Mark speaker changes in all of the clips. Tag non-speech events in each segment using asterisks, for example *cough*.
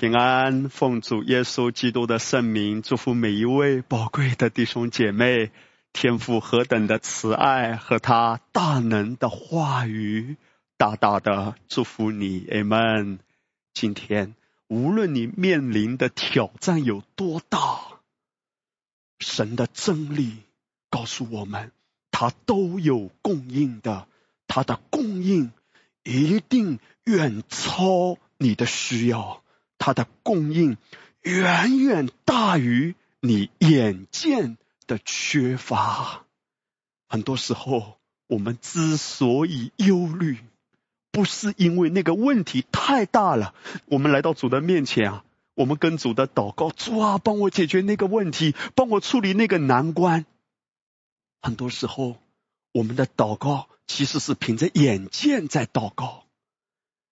Speaker 1: 平安，奉主耶稣基督的圣名，祝福每一位宝贵的弟兄姐妹。天父何等的慈爱和他大能的话语，大大的祝福你，amen。今天无论你面临的挑战有多大，神的真理告诉我们，他都有供应的，他的供应一定远超你的需要。他的供应远远大于你眼见的缺乏。很多时候，我们之所以忧虑，不是因为那个问题太大了。我们来到主的面前啊，我们跟主的祷告：主啊，帮我解决那个问题，帮我处理那个难关。很多时候，我们的祷告其实是凭着眼见在祷告。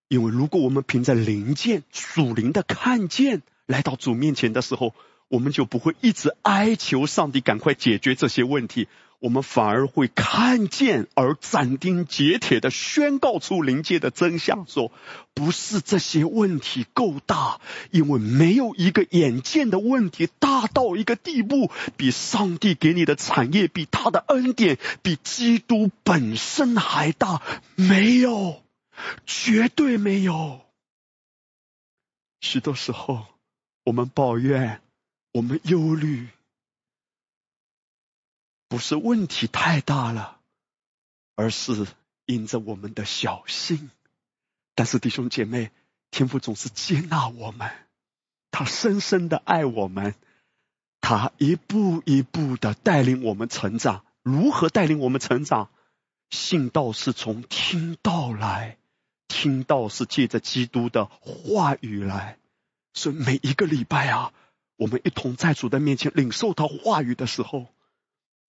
Speaker 1: 因为如果我们凭着灵见、属灵的看见来到主面前的时候，我们就不会一直哀求上帝赶快解决这些问题，我们反而会看见而斩钉截铁的宣告出灵界的真相：说不是这些问题够大，因为没有一个眼见的问题大到一个地步，比上帝给你的产业、比他的恩典、比基督本身还大，没有。绝对没有。许多时候，我们抱怨，我们忧虑，不是问题太大了，而是因着我们的小心。但是弟兄姐妹，天父总是接纳我们，他深深的爱我们，他一步一步的带领我们成长。如何带领我们成长？信道是从听道来。听到是借着基督的话语来，所以每一个礼拜啊，我们一同在主的面前领受他话语的时候，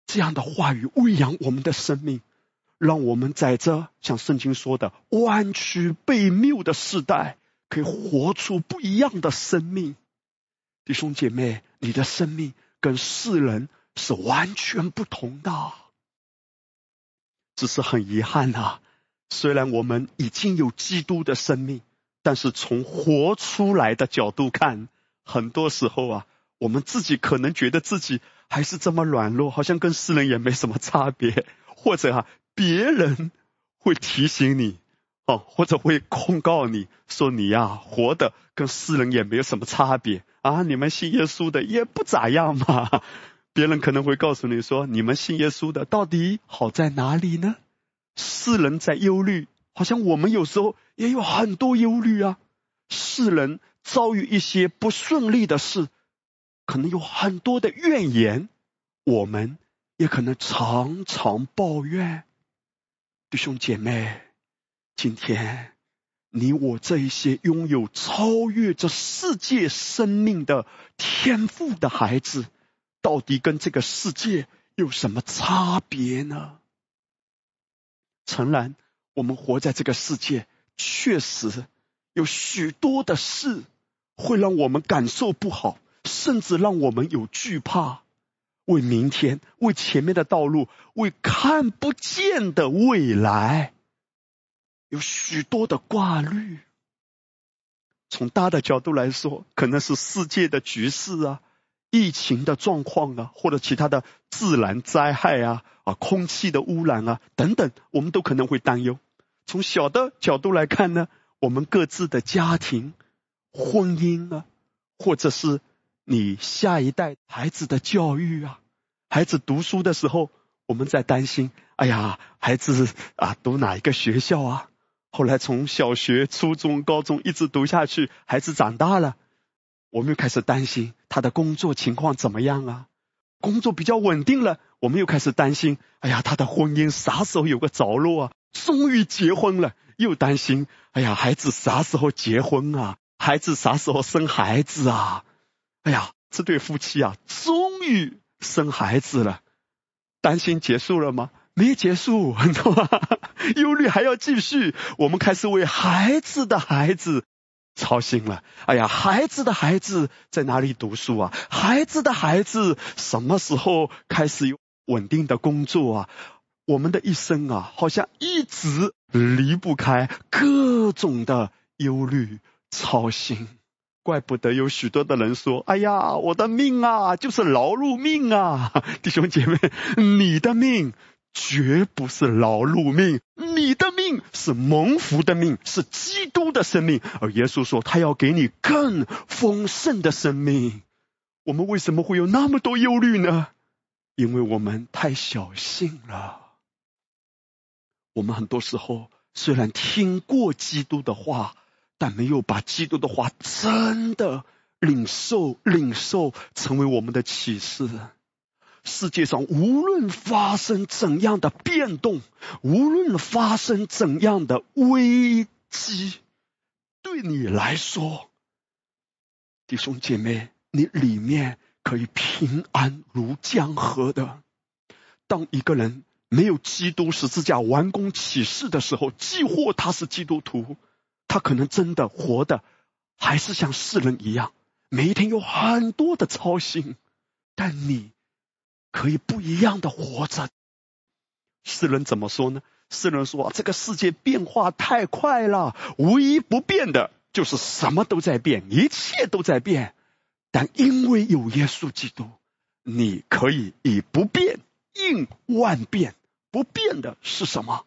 Speaker 1: 这样的话语喂养我们的生命，让我们在这像圣经说的弯曲被谬的时代，可以活出不一样的生命。弟兄姐妹，你的生命跟世人是完全不同的，只是很遗憾啊。虽然我们已经有基督的生命，但是从活出来的角度看，很多时候啊，我们自己可能觉得自己还是这么软弱，好像跟世人也没什么差别，*laughs* 或者啊，别人会提醒你，哦，或者会控告你说你呀，活的跟世人也没有什么差别啊，你们信耶稣的也不咋样嘛。别人可能会告诉你说，你们信耶稣的到底好在哪里呢？世人在忧虑，好像我们有时候也有很多忧虑啊。世人遭遇一些不顺利的事，可能有很多的怨言，我们也可能常常抱怨。弟兄姐妹，今天你我这一些拥有超越这世界生命的天赋的孩子，到底跟这个世界有什么差别呢？诚然，我们活在这个世界，确实有许多的事会让我们感受不好，甚至让我们有惧怕。为明天，为前面的道路，为看不见的未来，有许多的挂虑。从大的角度来说，可能是世界的局势啊。疫情的状况啊，或者其他的自然灾害啊，啊，空气的污染啊，等等，我们都可能会担忧。从小的角度来看呢，我们各自的家庭、婚姻啊，或者是你下一代孩子的教育啊，孩子读书的时候，我们在担心，哎呀，孩子啊，读哪一个学校啊？后来从小学、初中、高中一直读下去，孩子长大了。我们又开始担心他的工作情况怎么样啊？工作比较稳定了，我们又开始担心，哎呀，他的婚姻啥时候有个着落啊？终于结婚了，又担心，哎呀，孩子啥时候结婚啊？孩子啥时候生孩子啊？哎呀，这对夫妻啊，终于生孩子了，担心结束了吗？没结束，很多忧虑还要继续。我们开始为孩子的孩子。操心了，哎呀，孩子的孩子在哪里读书啊？孩子的孩子什么时候开始有稳定的工作啊？我们的一生啊，好像一直离不开各种的忧虑、操心。怪不得有许多的人说：“哎呀，我的命啊，就是劳碌命啊！”弟兄姐妹，你的命绝不是劳碌命，你的命是蒙福的命，是基督的生命。而耶稣说，他要给你更丰盛的生命。我们为什么会有那么多忧虑呢？因为我们太小心了。我们很多时候虽然听过基督的话。但没有把基督的话真的领受、领受成为我们的启示。世界上无论发生怎样的变动，无论发生怎样的危机，对你来说，弟兄姐妹，你里面可以平安如江河的。当一个人没有基督十字架完工启示的时候，既或他是基督徒。他可能真的活的还是像世人一样，每一天有很多的操心，但你可以不一样的活着。世人怎么说呢？世人说这个世界变化太快了，唯一不变的就是什么都在变，一切都在变。但因为有耶稣基督，你可以以不变应万变。不变的是什么？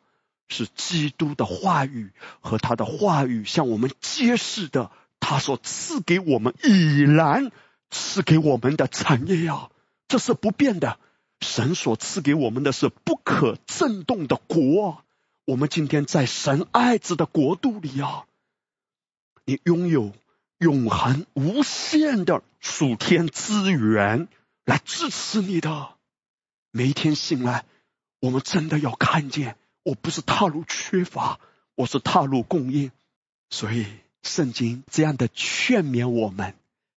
Speaker 1: 是基督的话语和他的话语向我们揭示的，他所赐给我们已然赐给我们的产业呀，这是不变的。神所赐给我们的是不可震动的国，我们今天在神爱子的国度里啊，你拥有永恒无限的属天资源来支持你的。每一天醒来，我们真的要看见。我不是踏入缺乏，我是踏入供应，所以圣经这样的劝勉我们：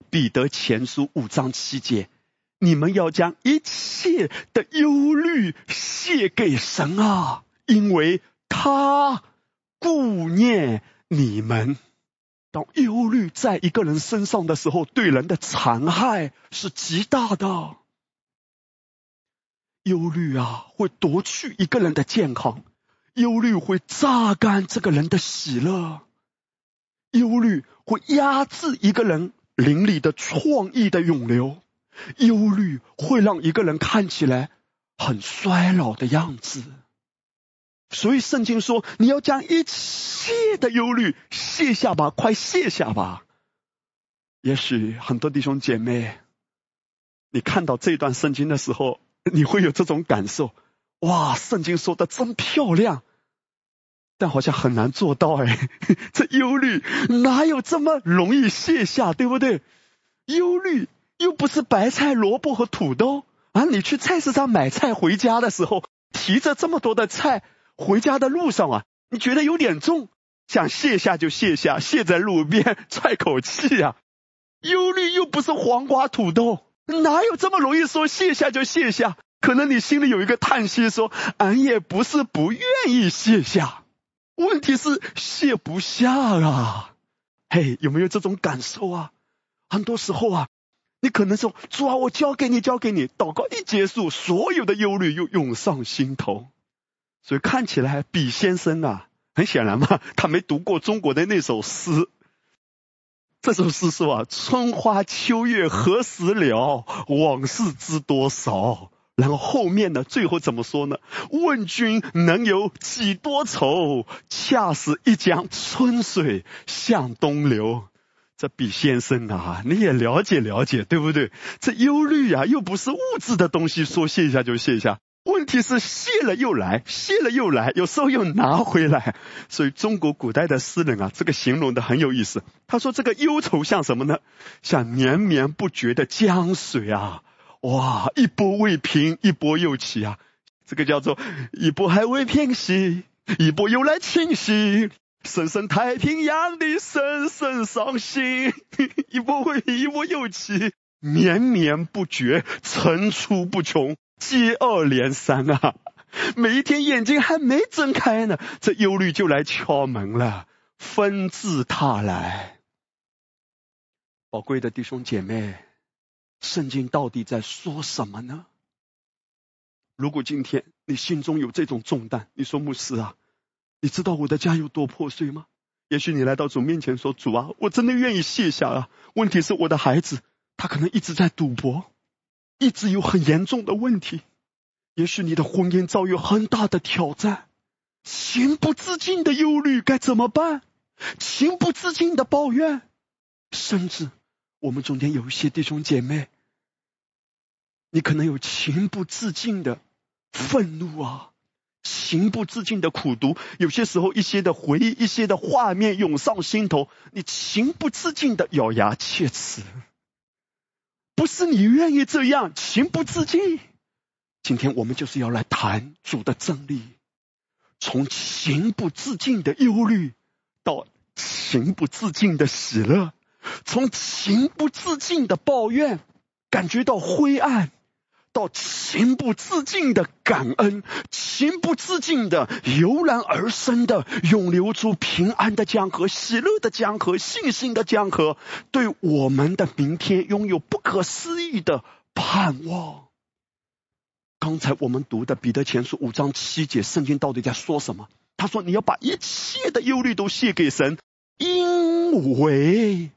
Speaker 1: 彼得前书五章七节，你们要将一切的忧虑卸给神啊，因为他顾念你们。当忧虑在一个人身上的时候，对人的残害是极大的。忧虑啊，会夺去一个人的健康。忧虑会榨干这个人的喜乐，忧虑会压制一个人灵里的创意的涌流，忧虑会让一个人看起来很衰老的样子。所以圣经说，你要将一切的忧虑卸下吧，快卸下吧。也许很多弟兄姐妹，你看到这段圣经的时候，你会有这种感受：哇，圣经说的真漂亮。但好像很难做到哎，*laughs* 这忧虑哪有这么容易卸下，对不对？忧虑又不是白菜、萝卜和土豆啊！你去菜市场买菜回家的时候，提着这么多的菜回家的路上啊，你觉得有点重，想卸下就卸下，卸在路边 *laughs* 喘口气啊。忧虑又不是黄瓜、土豆，哪有这么容易说卸下就卸下？可能你心里有一个叹息，说俺也不是不愿意卸下。问题是卸不下啊！嘿，有没有这种感受啊？很多时候啊，你可能说主啊，我交给你，交给你。祷告一结束，所有的忧虑又涌上心头。所以看起来，比先生啊，很显然嘛，*laughs* 他没读过中国的那首诗。这首诗说啊，春花秋月何时了？往事知多少。然后后面呢？最后怎么说呢？问君能有几多愁？恰似一江春水向东流。这比先生啊，你也了解了解，对不对？这忧虑啊，又不是物质的东西，说卸下就卸下。问题是卸了又来，卸了又来，有时候又拿回来。所以中国古代的诗人啊，这个形容的很有意思。他说这个忧愁像什么呢？像绵绵不绝的江水啊。哇，一波未平，一波又起啊！这个叫做一波还未平息，一波又来侵袭，深深太平洋的深深伤心。*laughs* 一波未平，一波又起，绵绵不绝，层出不穷，接二连三啊！每一天眼睛还没睁开呢，这忧虑就来敲门了，纷至沓来。宝贵的弟兄姐妹。圣经到底在说什么呢？如果今天你心中有这种重担，你说牧师啊，你知道我的家有多破碎吗？也许你来到主面前说：“主啊，我真的愿意卸下啊。”问题是我的孩子，他可能一直在赌博，一直有很严重的问题。也许你的婚姻遭遇很大的挑战，情不自禁的忧虑该怎么办？情不自禁的抱怨，甚至我们中间有一些弟兄姐妹，你可能有情不自禁的愤怒啊。情不自禁的苦读，有些时候一些的回忆，一些的画面涌上心头，你情不自禁的咬牙切齿。不是你愿意这样，情不自禁。今天我们就是要来谈主的真理，从情不自禁的忧虑到情不自禁的喜乐，从情不自禁的抱怨感觉到灰暗。情不自禁的感恩，情不自禁的油然而生的涌流出平安的江河、喜乐的江河、信心的江河，对我们的明天拥有不可思议的盼望。刚才我们读的彼得前书五章七节，圣经到底在说什么？他说：“你要把一切的忧虑都卸给神，因为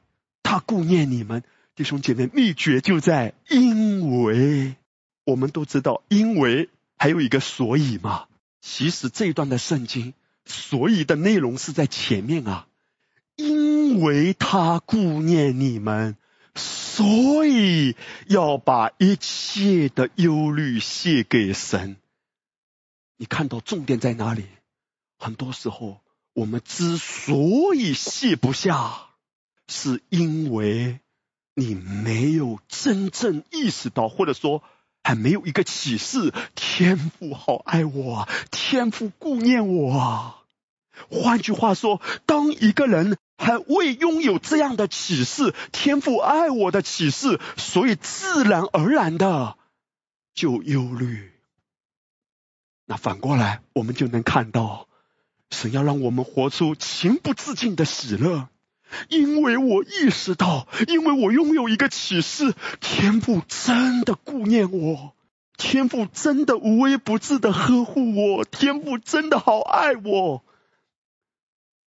Speaker 1: 他顾念你们。”弟兄姐妹，秘诀就在因为。我们都知道，因为还有一个所以嘛。其实这一段的圣经，所以的内容是在前面啊。因为他顾念你们，所以要把一切的忧虑卸给神。你看到重点在哪里？很多时候，我们之所以卸不下，是因为你没有真正意识到，或者说。还没有一个启示，天父好爱我，天父顾念我。换句话说，当一个人还未拥有这样的启示，天父爱我的启示，所以自然而然的就忧虑。那反过来，我们就能看到，神要让我们活出情不自禁的喜乐。因为我意识到，因为我拥有一个启示，天父真的顾念我，天父真的无微不至的呵护我，天父真的好爱我。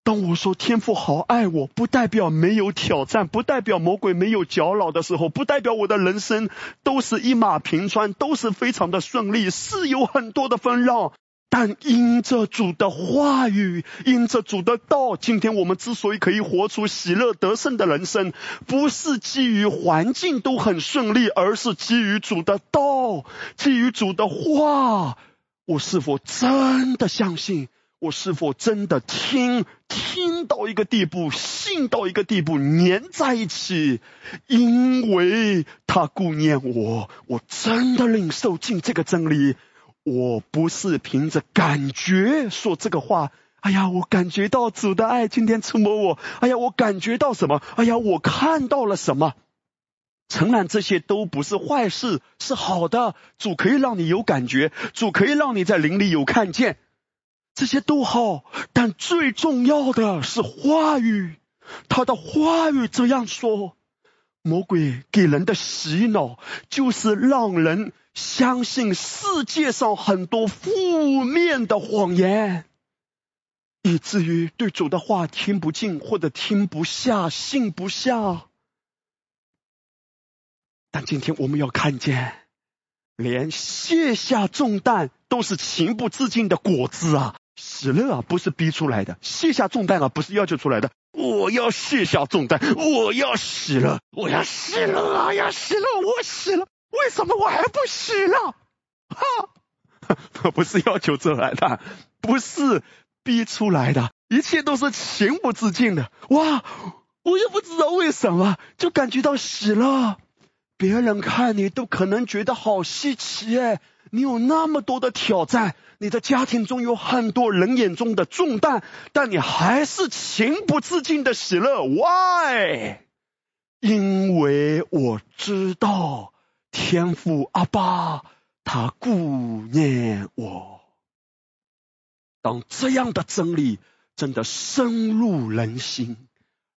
Speaker 1: 当我说天父好爱我，不代表没有挑战，不代表魔鬼没有搅扰的时候，不代表我的人生都是一马平川，都是非常的顺利，是有很多的纷扰。但因着主的话语，因着主的道，今天我们之所以可以活出喜乐得胜的人生，不是基于环境都很顺利，而是基于主的道，基于主的话。我是否真的相信？我是否真的听听到一个地步，信到一个地步，粘在一起？因为他顾念我，我真的领受进这个真理。我不是凭着感觉说这个话。哎呀，我感觉到主的爱今天触摸我。哎呀，我感觉到什么？哎呀，我看到了什么？诚然，这些都不是坏事，是好的。主可以让你有感觉，主可以让你在灵里有看见，这些都好。但最重要的是话语，他的话语这样说。魔鬼给人的洗脑，就是让人相信世界上很多负面的谎言，以至于对主的话听不进，或者听不下、信不下。但今天我们要看见，连卸下重担都是情不自禁的果子啊！喜乐啊，不是逼出来的；卸下重担啊，不是要求出来的。我要卸下重担，我要喜乐，我要喜乐啊！要喜乐，我喜乐，为什么我还不洗了？哈，我 *laughs* 不是要求出来的，不是逼出来的，一切都是情不自禁的。哇，我也不知道为什么，就感觉到洗了。别人看你都可能觉得好稀奇哎，你有那么多的挑战。你的家庭中有很多人眼中的重担，但你还是情不自禁的喜乐。Why？因为我知道天父阿爸他顾念我。当这样的真理真的深入人心，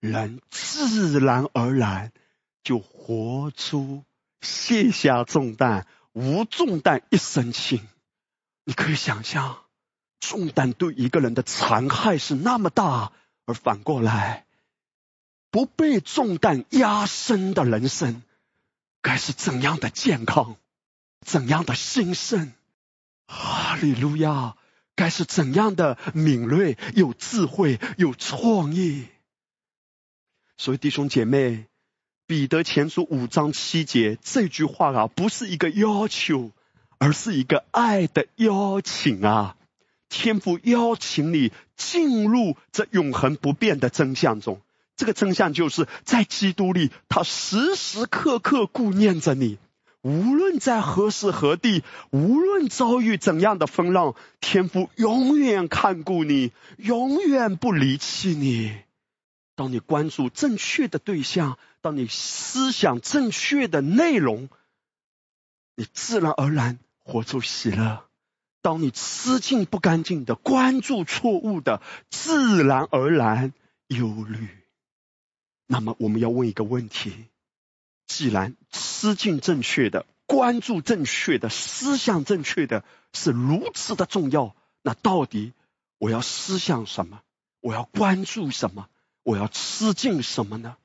Speaker 1: 人自然而然就活出卸下重担、无重担一身轻。你可以想象，重担对一个人的残害是那么大，而反过来，不被重担压身的人生，该是怎样的健康，怎样的兴盛？哈利路亚！该是怎样的敏锐、有智慧、有创意？所以弟兄姐妹，彼得前书五章七节这句话啊，不是一个要求，而是一个爱的邀请啊！天父邀请你进入这永恒不变的真相中，这个真相就是在基督里，他时时刻刻顾念着你。无论在何时何地，无论遭遇怎样的风浪，天父永远看顾你，永远不离弃你。当你关注正确的对象，当你思想正确的内容，你自然而然活出喜乐；当你吃尽不干净的，关注错误的，自然而然忧虑。那么，我们要问一个问题。既然思境正确的、关注正确的、思想正确的是如此的重要，那到底我要思想什么？我要关注什么？我要吃进什么呢？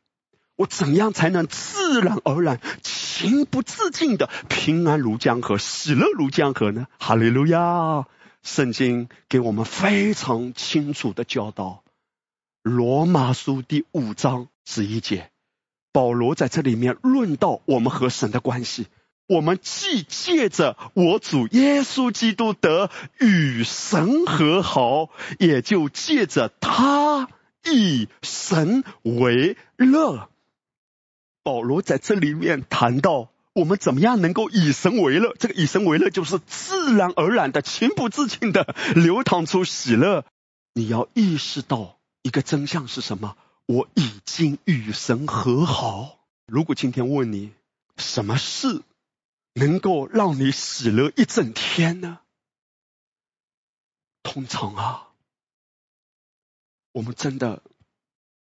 Speaker 1: 我怎样才能自然而然、情不自禁的平安如江河、喜乐如江河呢？哈利路亚！圣经给我们非常清楚的教导，《罗马书》第五章十一节。保罗在这里面论到我们和神的关系，我们既借着我主耶稣基督得与神和好，也就借着他以神为乐。保罗在这里面谈到我们怎么样能够以神为乐，这个以神为乐就是自然而然的、情不自禁的流淌出喜乐。你要意识到一个真相是什么？我已经与神和好。如果今天问你什么事能够让你喜乐一整天呢？通常啊，我们真的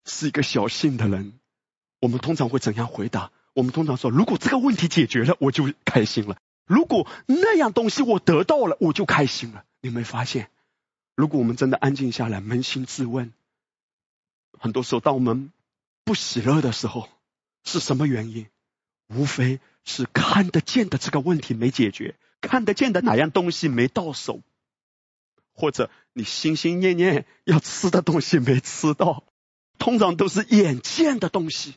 Speaker 1: 是一个小心的人。我们通常会怎样回答？我们通常说：如果这个问题解决了，我就开心了；如果那样东西我得到了，我就开心了。你没发现？如果我们真的安静下来，扪心自问。很多时候，当我们不喜乐的时候，是什么原因？无非是看得见的这个问题没解决，看得见的哪样东西没到手，或者你心心念念要吃的东西没吃到，通常都是眼见的东西。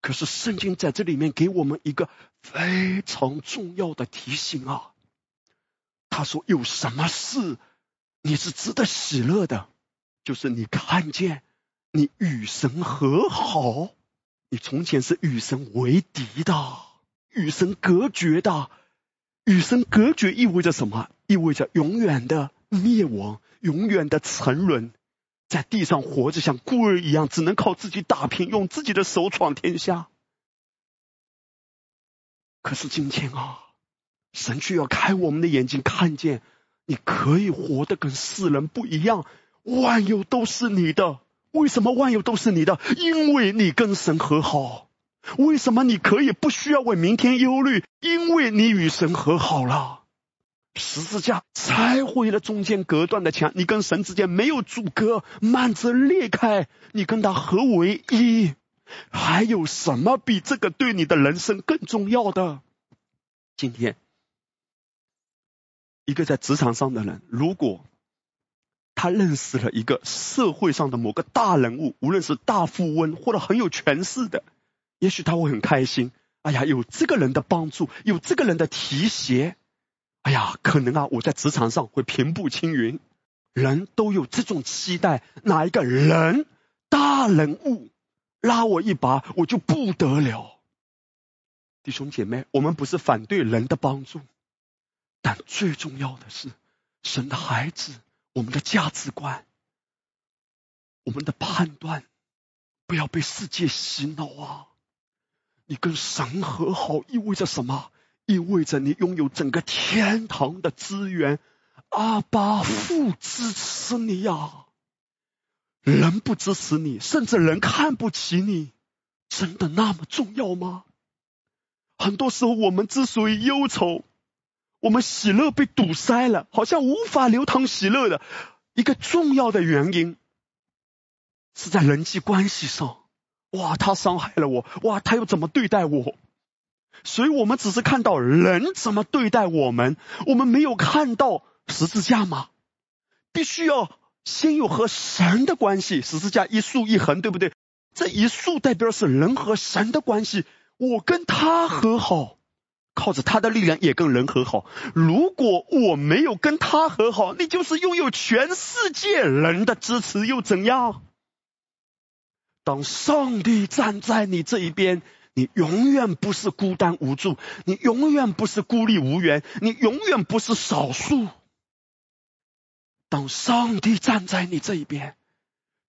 Speaker 1: 可是圣经在这里面给我们一个非常重要的提醒啊，他说：“有什么事你是值得喜乐的？”就是你看见你与神和好，你从前是与神为敌的，与神隔绝的，与神隔绝意味着什么？意味着永远的灭亡，永远的沉沦，在地上活着像孤儿一样，只能靠自己打拼，用自己的手闯天下。可是今天啊，神却要开我们的眼睛，看见你可以活得跟世人不一样。万有都是你的，为什么万有都是你的？因为你跟神和好。为什么你可以不需要为明天忧虑？因为你与神和好了。十字架拆毁了中间隔断的墙，你跟神之间没有阻隔，幔子裂开，你跟他合为一。还有什么比这个对你的人生更重要的？今天，一个在职场上的人，如果。他认识了一个社会上的某个大人物，无论是大富翁或者很有权势的，也许他会很开心。哎呀，有这个人的帮助，有这个人的提携，哎呀，可能啊，我在职场上会平步青云。人都有这种期待，哪一个人大人物拉我一把，我就不得了。弟兄姐妹，我们不是反对人的帮助，但最重要的是神的孩子。我们的价值观，我们的判断，不要被世界洗脑啊！你跟神和好意味着什么？意味着你拥有整个天堂的资源。阿巴父支持你呀！人不支持你，甚至人看不起你，真的那么重要吗？很多时候，我们之所以忧愁。我们喜乐被堵塞了，好像无法流淌喜乐的一个重要的原因，是在人际关系上。哇，他伤害了我，哇，他又怎么对待我？所以我们只是看到人怎么对待我们，我们没有看到十字架吗？必须要先有和神的关系，十字架一竖一横，对不对？这一竖代表是人和神的关系，我跟他和好，靠着他的力量也跟人和好。如果我没有跟他和好，你就是拥有全世界人的支持又怎样？当上帝站在你这一边，你永远不是孤单无助，你永远不是孤立无援，你永远不是少数。当上帝站在你这一边。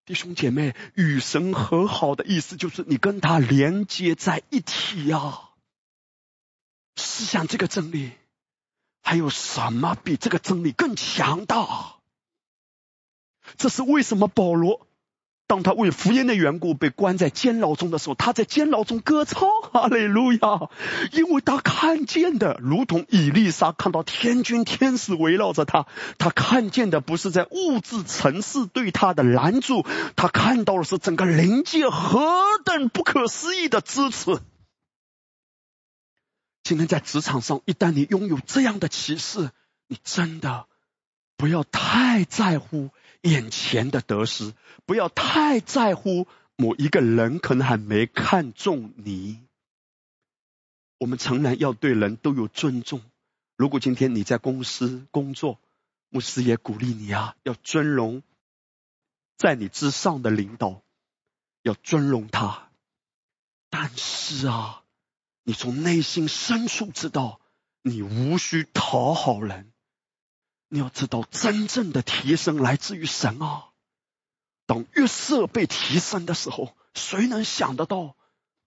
Speaker 1: 弟兄姐妹，与神和好的意思就是你跟他连接在一起呀。思想这个真理，还有什么比这个真理更强大？这是为什么保罗？当他为福音的缘故被关在监牢中的时候，他在监牢中歌唱哈利路亚，因为他看见的如同以丽莎看到天军天使围绕着他，他看见的不是在物质层次对他的拦阻，他看到的是整个灵界何等不可思议的支持。今天在职场上，一旦你拥有这样的启示，你真的不要太在乎。眼前的得失，不要太在乎某一个人，可能还没看中你。我们诚然要对人都有尊重。如果今天你在公司工作，牧师也鼓励你啊，要尊荣在你之上的领导，要尊荣他。但是啊，你从内心深处知道，你无需讨好人。你要知道，真正的提升来自于神啊！当月色被提升的时候，谁能想得到？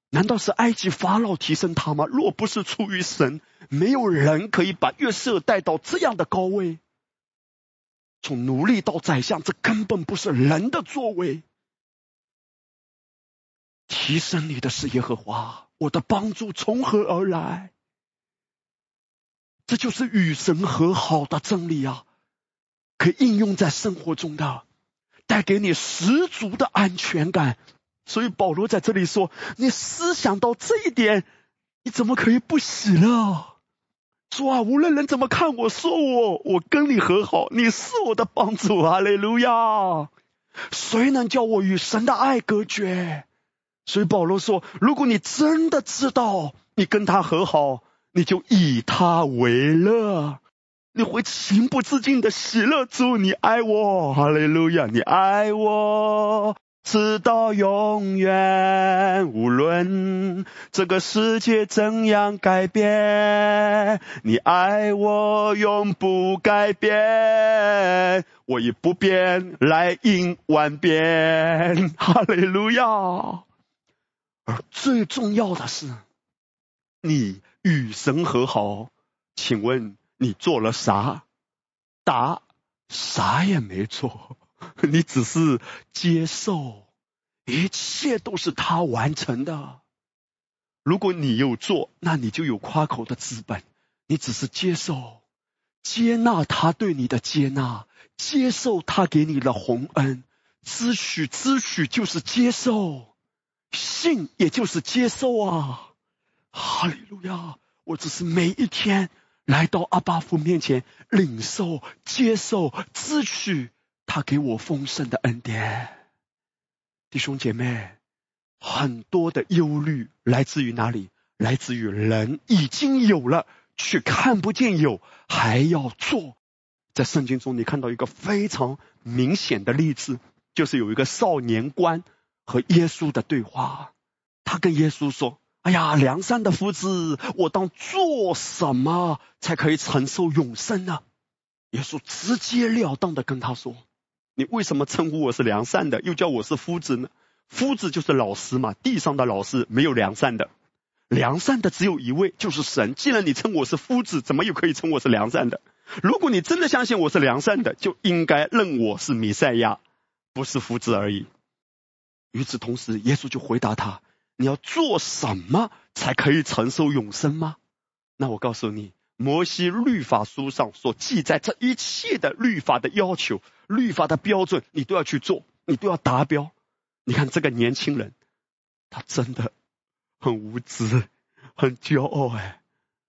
Speaker 1: 难道是埃及法老提升他吗？若不是出于神，没有人可以把月色带到这样的高位。从奴隶到宰相，这根本不是人的作为。提升你的是耶和华，我的帮助从何而来？这就是与神和好的真理啊，可以应用在生活中的，带给你十足的安全感。所以保罗在这里说：“你思想到这一点，你怎么可以不喜乐？说啊，无论人怎么看我，说我，我跟你和好，你是我的帮助。哈利路亚！谁能叫我与神的爱隔绝？所以保罗说：如果你真的知道你跟他和好。”你就以他为乐，你会情不自禁的喜乐。主，你爱我，哈利路亚！你爱我，直到永远。无论这个世界怎样改变，你爱我永不改变。我以不变来应万变，哈利路亚！而最重要的是，你。与神和好，请问你做了啥？答：啥也没做，你只是接受，一切都是他完成的。如果你有做，那你就有夸口的资本。你只是接受，接纳他对你的接纳，接受他给你的洪恩，知许知许就是接受，信也就是接受啊。哈利路亚！我只是每一天来到阿巴夫面前，领受、接受、支取他给我丰盛的恩典。弟兄姐妹，很多的忧虑来自于哪里？来自于人已经有了，却看不见有，还要做。在圣经中，你看到一个非常明显的例子，就是有一个少年官和耶稣的对话。他跟耶稣说。哎呀，良善的夫子，我当做什么才可以承受永生呢？耶稣直截了当的跟他说：“你为什么称呼我是良善的，又叫我是夫子呢？夫子就是老师嘛，地上的老师没有良善的，良善的只有一位，就是神。既然你称我是夫子，怎么又可以称我是良善的？如果你真的相信我是良善的，就应该认我是弥赛亚，不是夫子而已。”与此同时，耶稣就回答他。你要做什么才可以承受永生吗？那我告诉你，摩西律法书上所记载这一切的律法的要求、律法的标准，你都要去做，你都要达标。你看这个年轻人，他真的很无知，很骄傲哎。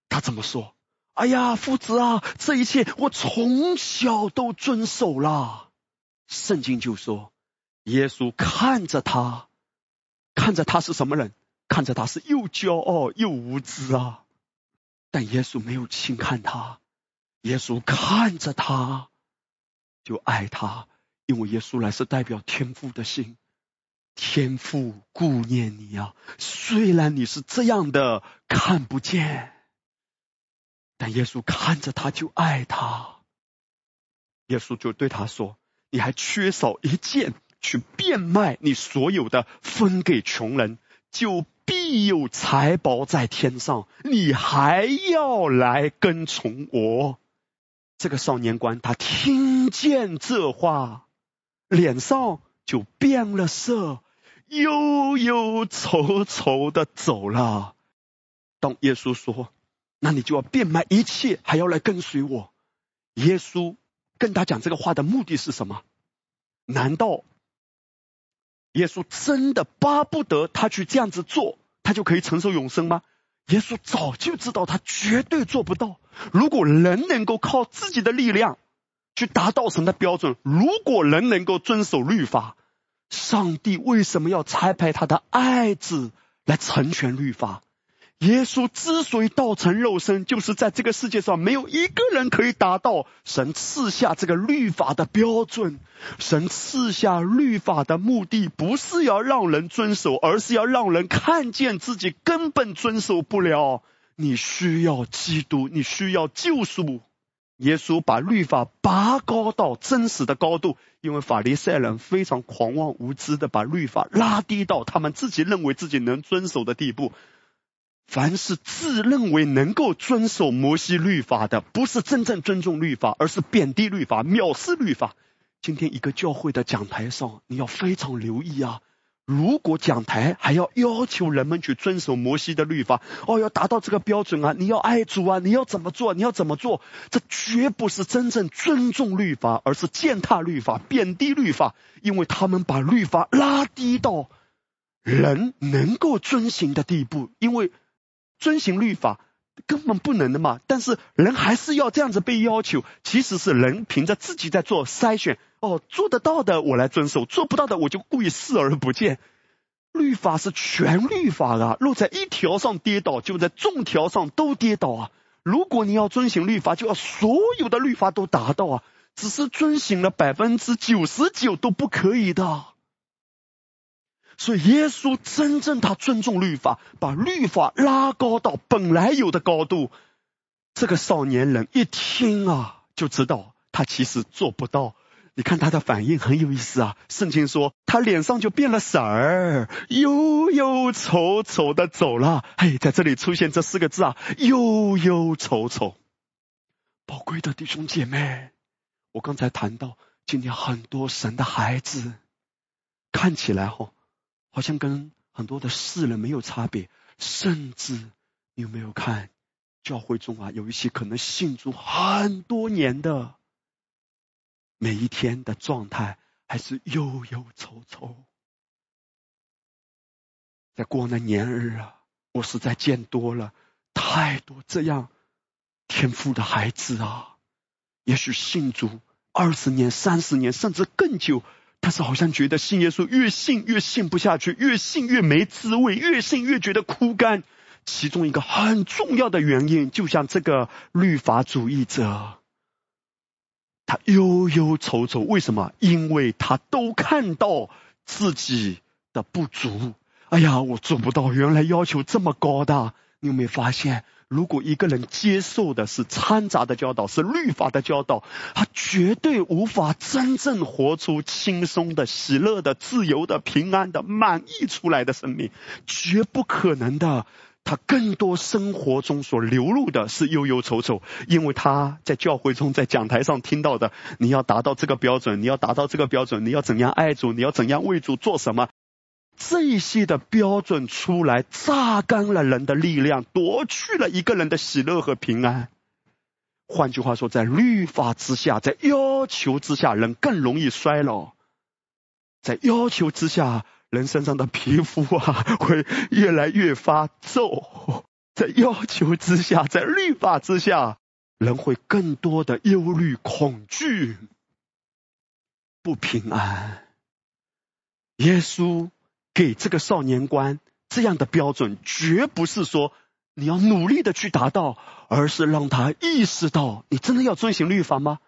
Speaker 1: 他怎么说？哎呀，夫子啊，这一切我从小都遵守了。圣经就说，耶稣看着他，看着他是什么人？看着他是又骄傲又无知啊。但耶稣没有轻看他，耶稣看着他，就爱他，因为耶稣来是代表天父的心，天父顾念你啊。虽然你是这样的看不见。但耶稣看着他就爱他，耶稣就对他说：“你还缺少一件，去变卖你所有的，分给穷人，就必有财宝在天上。你还要来跟从我。”这个少年官他听见这话，脸上就变了色，忧忧愁愁的走了。当耶稣说。那你就要变卖一切，还要来跟随我。耶稣跟他讲这个话的目的是什么？难道耶稣真的巴不得他去这样子做，他就可以承受永生吗？耶稣早就知道他绝对做不到。如果人能够靠自己的力量去达到神的标准，如果人能够遵守律法，上帝为什么要差派他的爱子来成全律法？耶稣之所以道成肉身，就是在这个世界上没有一个人可以达到神赐下这个律法的标准。神赐下律法的目的，不是要让人遵守，而是要让人看见自己根本遵守不了。你需要基督，你需要救赎。耶稣把律法拔高到真实的高度，因为法利赛人非常狂妄无知的把律法拉低到他们自己认为自己能遵守的地步。凡是自认为能够遵守摩西律法的，不是真正尊重律法，而是贬低律法、藐视律法。今天一个教会的讲台上，你要非常留意啊！如果讲台还要要求人们去遵守摩西的律法，哦，要达到这个标准啊，你要爱主啊，你要怎么做？你要怎么做？这绝不是真正尊重律法，而是践踏律法、贬低律法，因为他们把律法拉低到人能够遵行的地步，因为。遵行律法根本不能的嘛，但是人还是要这样子被要求。其实是人凭着自己在做筛选，哦，做得到的我来遵守，做不到的我就故意视而不见。律法是全律法啊，若在一条上跌倒，就在众条上都跌倒啊。如果你要遵行律法，就要所有的律法都达到啊，只是遵行了百分之九十九都不可以的。所以，耶稣真正他尊重律法，把律法拉高到本来有的高度。这个少年人一听啊，就知道他其实做不到。你看他的反应很有意思啊。圣经说他脸上就变了色儿，忧忧愁愁的走了。嘿，在这里出现这四个字啊，忧忧愁愁。宝贵的弟兄姐妹，我刚才谈到今天很多神的孩子看起来哈。好像跟很多的世人没有差别，甚至你有没有看教会中啊，有一些可能信主很多年的，每一天的状态还是忧忧愁愁。在过那年日啊，我实在见多了太多这样天赋的孩子啊，也许信主二十年、三十年，甚至更久。但是好像觉得信耶稣越信越信不下去，越信越没滋味，越信越觉得枯干。其中一个很重要的原因，就像这个律法主义者，他忧忧愁愁，为什么？因为他都看到自己的不足。哎呀，我做不到，原来要求这么高的。你有没有发现？如果一个人接受的是掺杂的教导，是律法的教导，他绝对无法真正活出轻松的、喜乐的、自由的、平安的、满意出来的生命，绝不可能的。他更多生活中所流露的是忧忧愁愁，因为他在教会中、在讲台上听到的，你要达到这个标准，你要达到这个标准，你要怎样爱主，你要怎样为主做什么。这些的标准出来，榨干了人的力量，夺去了一个人的喜乐和平安。换句话说，在律法之下，在要求之下，人更容易衰老；在要求之下，人身上的皮肤啊 *laughs* 会越来越发皱，在要求之下，在律法之下，人会更多的忧虑、恐惧、不平安。耶稣给这个少年官这样的标准，绝不是说你要努力的去达到，而是让他意识到，你真的要遵行律法吗？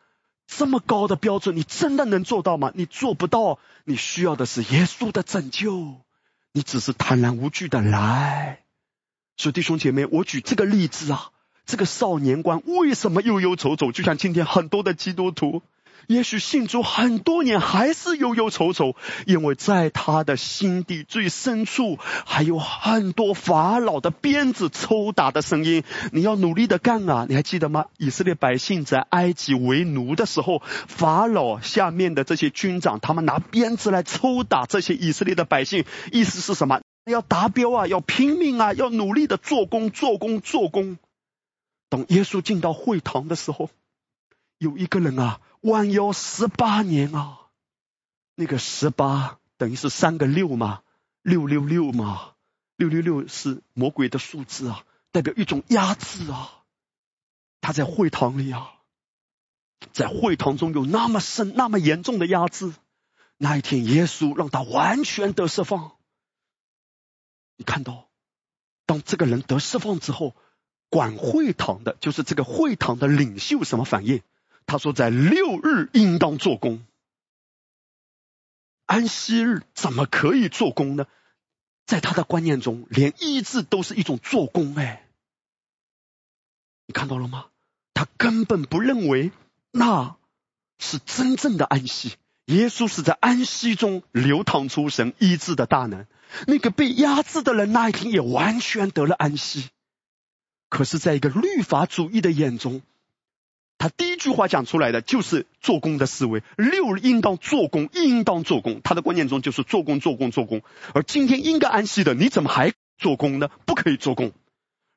Speaker 1: 这么高的标准，你真的能做到吗？你做不到，你需要的是耶稣的拯救。你只是坦然无惧的来。所以弟兄姐妹，我举这个例子啊，这个少年官为什么忧忧愁愁？就像今天很多的基督徒。也许信主很多年还是忧忧愁愁，因为在他的心底最深处还有很多法老的鞭子抽打的声音。你要努力的干啊！你还记得吗？以色列百姓在埃及为奴的时候，法老下面的这些军长，他们拿鞭子来抽打这些以色列的百姓，意思是什么？要达标啊，要拼命啊，要努力的做工，做工，做工。等耶稣进到会堂的时候，有一个人啊。弯腰十八年啊，那个十八等于是三个六嘛，六六六嘛，六六六是魔鬼的数字啊，代表一种压制啊。他在会堂里啊，在会堂中有那么深、那么严重的压制。那一天，耶稣让他完全得释放。你看到，当这个人得释放之后，管会堂的，就是这个会堂的领袖，什么反应？他说：“在六日应当做工，安息日怎么可以做工呢？在他的观念中，连医治都是一种做工。哎，你看到了吗？他根本不认为那是真正的安息。耶稣是在安息中流淌出神医治的大能。那个被压制的人那一天也完全得了安息。可是，在一个律法主义的眼中。”他第一句话讲出来的就是做工的思维，六应当做工，应当做工。他的观念中就是做工，做工，做工。而今天应该安息的，你怎么还做工呢？不可以做工，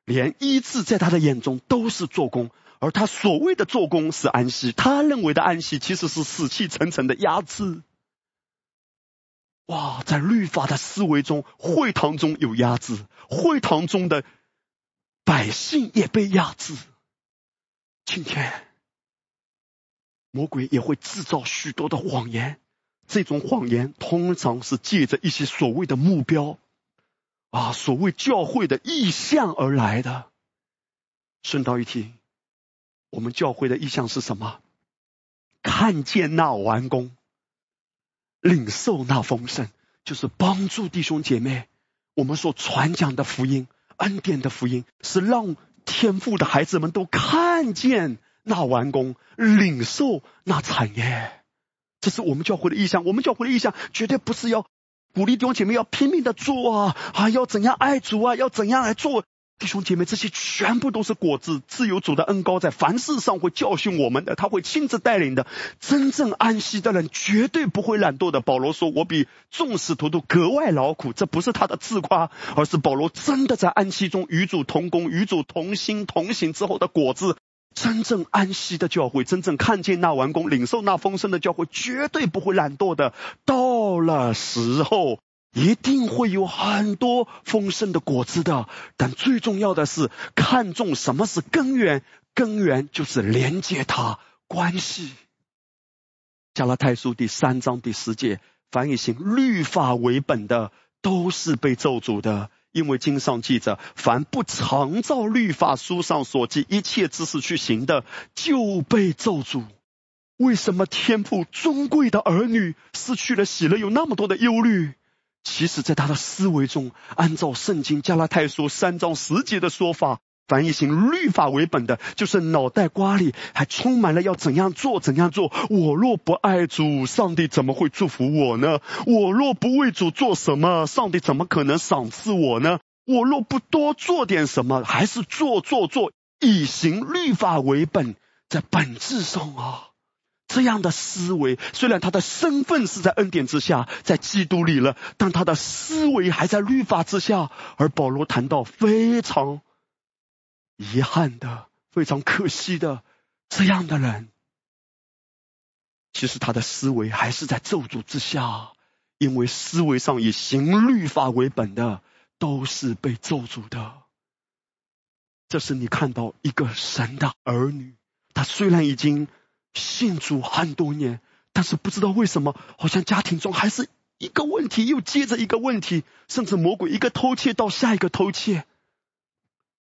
Speaker 1: 连医治在他的眼中都是做工。而他所谓的做工是安息，他认为的安息其实是死气沉沉的压制。哇，在律法的思维中，会堂中有压制，会堂中的百姓也被压制。今天。魔鬼也会制造许多的谎言，这种谎言通常是借着一些所谓的目标啊，所谓教会的意向而来的。顺道一提，我们教会的意向是什么？看见那完工，领受那丰盛，就是帮助弟兄姐妹。我们所传讲的福音，恩典的福音，是让天赋的孩子们都看见。那完工，领受那产业，这是我们教会的意向。我们教会的意向绝对不是要鼓励弟兄姐妹要拼命的做啊啊，要怎样爱主啊，要怎样来做。弟兄姐妹，这些全部都是果子。自由主的恩高在凡事上会教训我们的，他会亲自带领的。真正安息的人绝对不会懒惰的。保罗说：“我比众使徒都格外劳苦。”这不是他的自夸，而是保罗真的在安息中与主同工、与主同心同行之后的果子。真正安息的教会，真正看见那完工、领受那丰盛的教会，绝对不会懒惰的。到了时候，一定会有很多丰盛的果子的。但最重要的是，看重什么是根源，根源就是连接它关系。加拉太书第三章第十节凡以行律法为本的，都是被咒诅的。因为经上记着，凡不常照律法书上所记一切知识去行的，就被咒诅。为什么天父尊贵的儿女失去了喜乐，有那么多的忧虑？其实，在他的思维中，按照圣经加拉太书三章十节的说法。翻译成律法为本的，就是脑袋瓜里还充满了要怎样做怎样做。我若不爱主，上帝怎么会祝福我呢？我若不为主做什么，上帝怎么可能赏赐我呢？我若不多做点什么，还是做做做，以行律法为本，在本质上啊，这样的思维，虽然他的身份是在恩典之下，在基督里了，但他的思维还在律法之下。而保罗谈到非常。遗憾的，非常可惜的，这样的人，其实他的思维还是在咒诅之下，因为思维上以行律法为本的，都是被咒诅的。这是你看到一个神的儿女，他虽然已经信主很多年，但是不知道为什么，好像家庭中还是一个问题又接着一个问题，甚至魔鬼一个偷窃到下一个偷窃，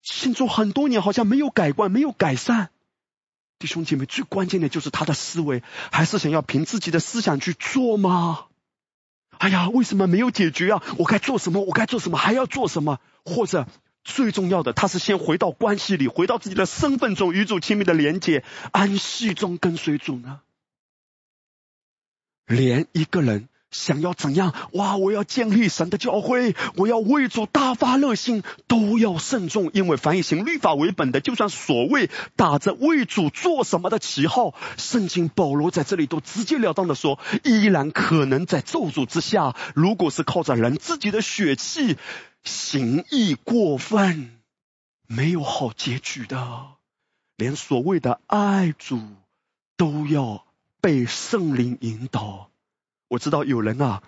Speaker 1: 信主很多年好像没有改观，没有改善。弟兄姐妹，最关键的就是他的思维，还是想要凭自己的思想去做吗？哎呀，为什么没有解决啊？我该做什么？我该做什么？还要做什么？或者最重要的，他是先回到关系里，回到自己的身份中，与主亲密的连接，安息中跟随主呢？连一个人。想要怎样？哇！我要建立神的教会，我要为主大发热心，都要慎重，因为凡以行律法为本的，就算所谓打着为主做什么的旗号，圣经保罗在这里都直截了当的说，依然可能在咒诅之下。如果是靠着人自己的血气行义过分，没有好结局的。连所谓的爱主，都要被圣灵引导。我知道有人啊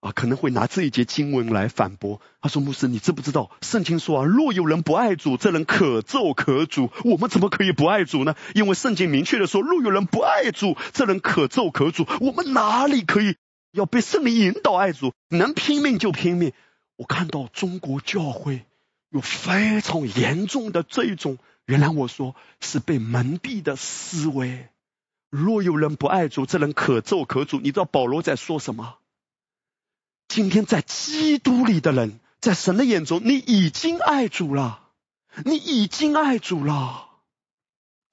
Speaker 1: 啊可能会拿这一节经文来反驳。他说：“牧师，你知不知道圣经说啊，若有人不爱主，这人可咒可主。我们怎么可以不爱主呢？因为圣经明确的说，若有人不爱主，这人可咒可主。我们哪里可以要被圣灵引导爱主？能拼命就拼命。我看到中国教会有非常严重的这种，原来我说是被蒙蔽的思维。”若有人不爱主，这人可咒可诅。你知道保罗在说什么？今天在基督里的人，在神的眼中，你已经爱主了，你已经爱主了。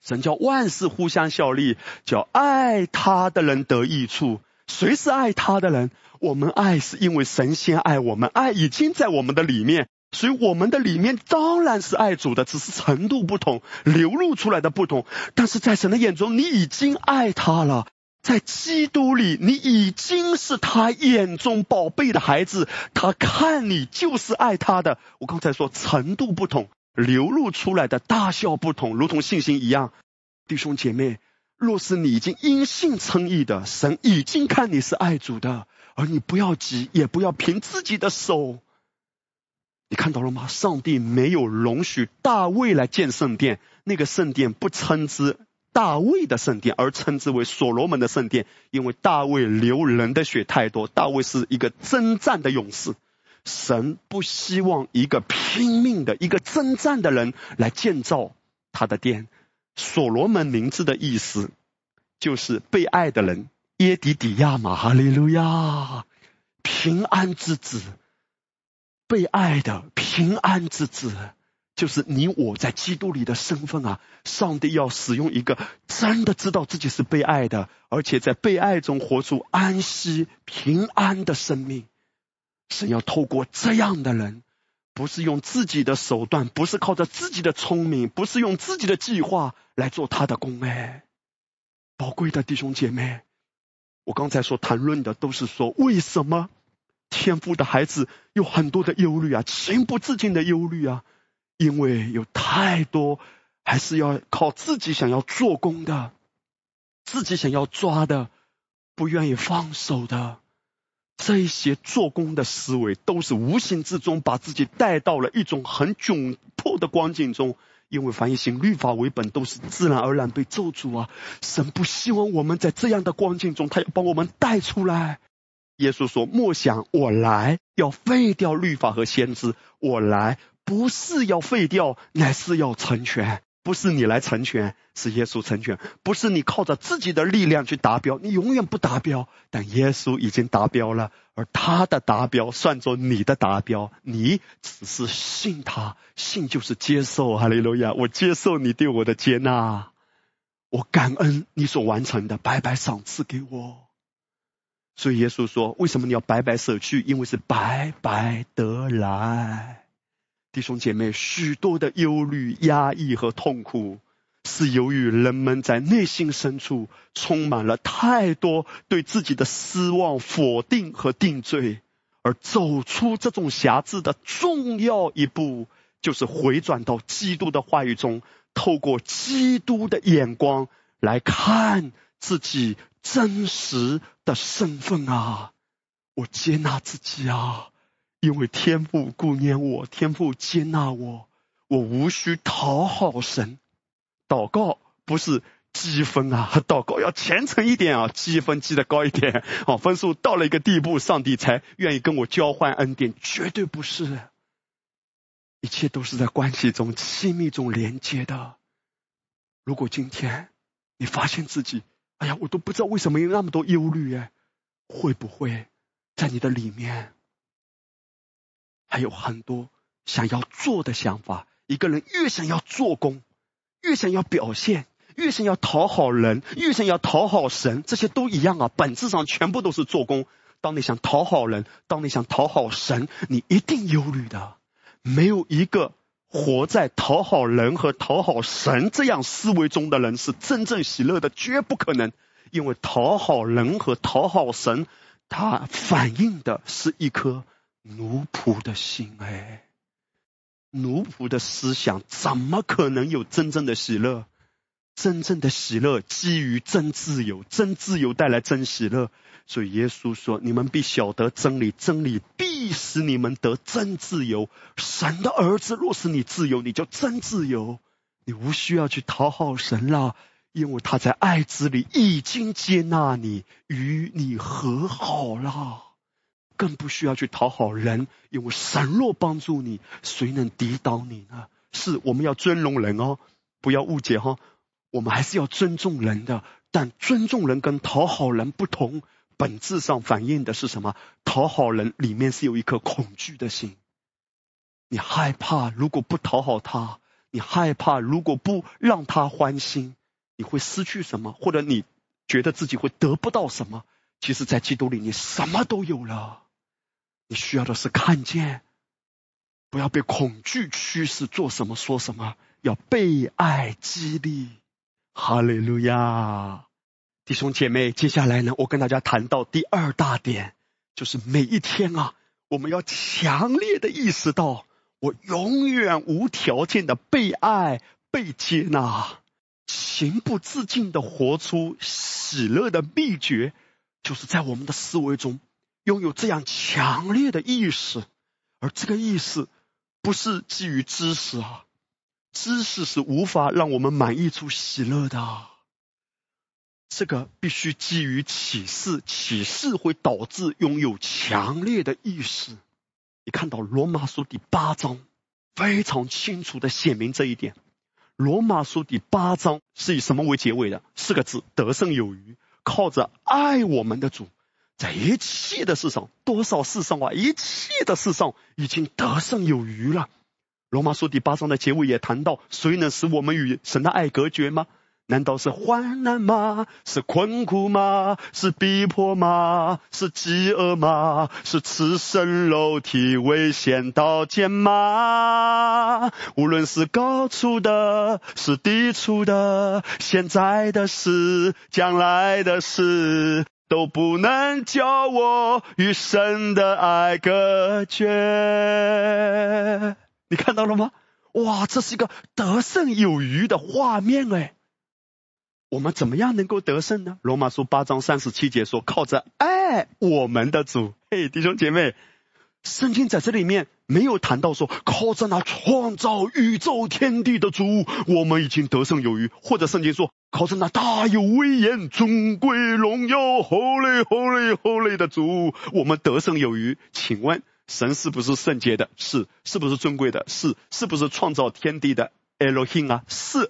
Speaker 1: 神叫万事互相效力，叫爱他的人得益处。谁是爱他的人？我们爱是因为神先爱我们，爱已经在我们的里面。所以我们的里面当然是爱主的，只是程度不同，流露出来的不同。但是在神的眼中，你已经爱他了，在基督里，你已经是他眼中宝贝的孩子。他看你就是爱他的。我刚才说程度不同，流露出来的大小不同，如同信心一样。弟兄姐妹，若是你已经因信称义的，神已经看你是爱主的，而你不要急，也不要凭自己的手。你看到了吗？上帝没有容许大卫来建圣殿，那个圣殿不称之大卫的圣殿，而称之为所罗门的圣殿，因为大卫流人的血太多。大卫是一个征战的勇士，神不希望一个拼命的一个征战的人来建造他的殿。所罗门名字的意思就是被爱的人，耶迪底亚马，哈利路亚，平安之子。被爱的平安之子，就是你我在基督里的身份啊！上帝要使用一个真的知道自己是被爱的，而且在被爱中活出安息平安的生命。神要透过这样的人，不是用自己的手段，不是靠着自己的聪明，不是用自己的计划来做他的工。哎，宝贵的弟兄姐妹，我刚才所谈论的都是说为什么。天赋的孩子有很多的忧虑啊，情不自禁的忧虑啊，因为有太多还是要靠自己想要做工的，自己想要抓的，不愿意放手的，这一些做工的思维，都是无形之中把自己带到了一种很窘迫的光景中。因为凡以行律法为本，都是自然而然被咒诅啊！神不希望我们在这样的光景中，他要把我们带出来。耶稣说：“莫想我来要废掉律法和先知，我来不是要废掉，乃是要成全。不是你来成全，是耶稣成全。不是你靠着自己的力量去达标，你永远不达标。但耶稣已经达标了，而他的达标算作你的达标。你只是信他，信就是接受。哈利路亚！我接受你对我的接纳，我感恩你所完成的，白白赏赐给我。”所以耶稣说：“为什么你要白白舍去？因为是白白得来。”弟兄姐妹，许多的忧虑、压抑和痛苦，是由于人们在内心深处充满了太多对自己的失望、否定和定罪。而走出这种辖制的重要一步，就是回转到基督的话语中，透过基督的眼光来看自己。真实的身份啊！我接纳自己啊，因为天父顾念我，天父接纳我，我无需讨好神。祷告不是积分啊，祷告要虔诚一点啊，积分积的高一点，哦，分数到了一个地步，上帝才愿意跟我交换恩典，绝对不是。一切都是在关系中、亲密中连接的。如果今天你发现自己，哎呀，我都不知道为什么有那么多忧虑哎，会不会在你的里面还有很多想要做的想法？一个人越想要做工，越想要表现，越想要讨好人，越想要讨好神，这些都一样啊，本质上全部都是做工。当你想讨好人，当你想讨好神，你一定忧虑的。没有一个活在讨好人和讨好神这样思维中的人是真正喜乐的，绝不可能。因为讨好人和讨好神，它反映的是一颗奴仆的心。哎，奴仆的思想怎么可能有真正的喜乐？真正的喜乐基于真自由，真自由带来真喜乐。所以耶稣说：“你们必晓得真理，真理必使你们得真自由。神的儿子若是你自由，你就真自由。你无需要去讨好神了，因为他在爱子里已经接纳你，与你和好了。更不需要去讨好人，因为神若帮助你，谁能抵挡你呢？是我们要尊荣人哦，不要误解哈。”我们还是要尊重人的，但尊重人跟讨好人不同，本质上反映的是什么？讨好人里面是有一颗恐惧的心，你害怕如果不讨好他，你害怕如果不让他欢心，你会失去什么？或者你觉得自己会得不到什么？其实，在基督里，你什么都有了。你需要的是看见，不要被恐惧驱使做什么说什么，要被爱激励。哈利路亚，弟兄姐妹，接下来呢，我跟大家谈到第二大点，就是每一天啊，我们要强烈的意识到，我永远无条件的被爱、被接纳，情不自禁的活出喜乐的秘诀，就是在我们的思维中拥有这样强烈的意识，而这个意识不是基于知识啊。知识是无法让我们满意出喜乐的，这个必须基于启示，启示会导致拥有强烈的意识。你看到罗马书第八章非常清楚的写明这一点。罗马书第八章是以什么为结尾的？四个字：得胜有余。靠着爱我们的主，在一切的事上，多少事上啊，一切的事上已经得胜有余了。罗马书第八章的结尾也谈到，谁能使我们与神的爱隔绝吗？难道是患难吗？是困苦吗？是逼迫吗？是饥饿吗？是赤身肉体危险刀剑吗？无论是高处的，是低处的，现在的事，将来的事，都不能叫我与神的爱隔绝。你看到了吗？哇，这是一个得胜有余的画面哎！我们怎么样能够得胜呢？罗马书八章三十七节说：“靠着爱我们的主。”嘿，弟兄姐妹，圣经在这里面没有谈到说靠着那创造宇宙天地的主，我们已经得胜有余，或者圣经说靠着那大有威严、尊贵、荣耀、Holy Holy、Holy 的主，我们得胜有余。请问？神是不是圣洁的？是，是不是尊贵的？是，是不是创造天地的 Elohim 啊？是，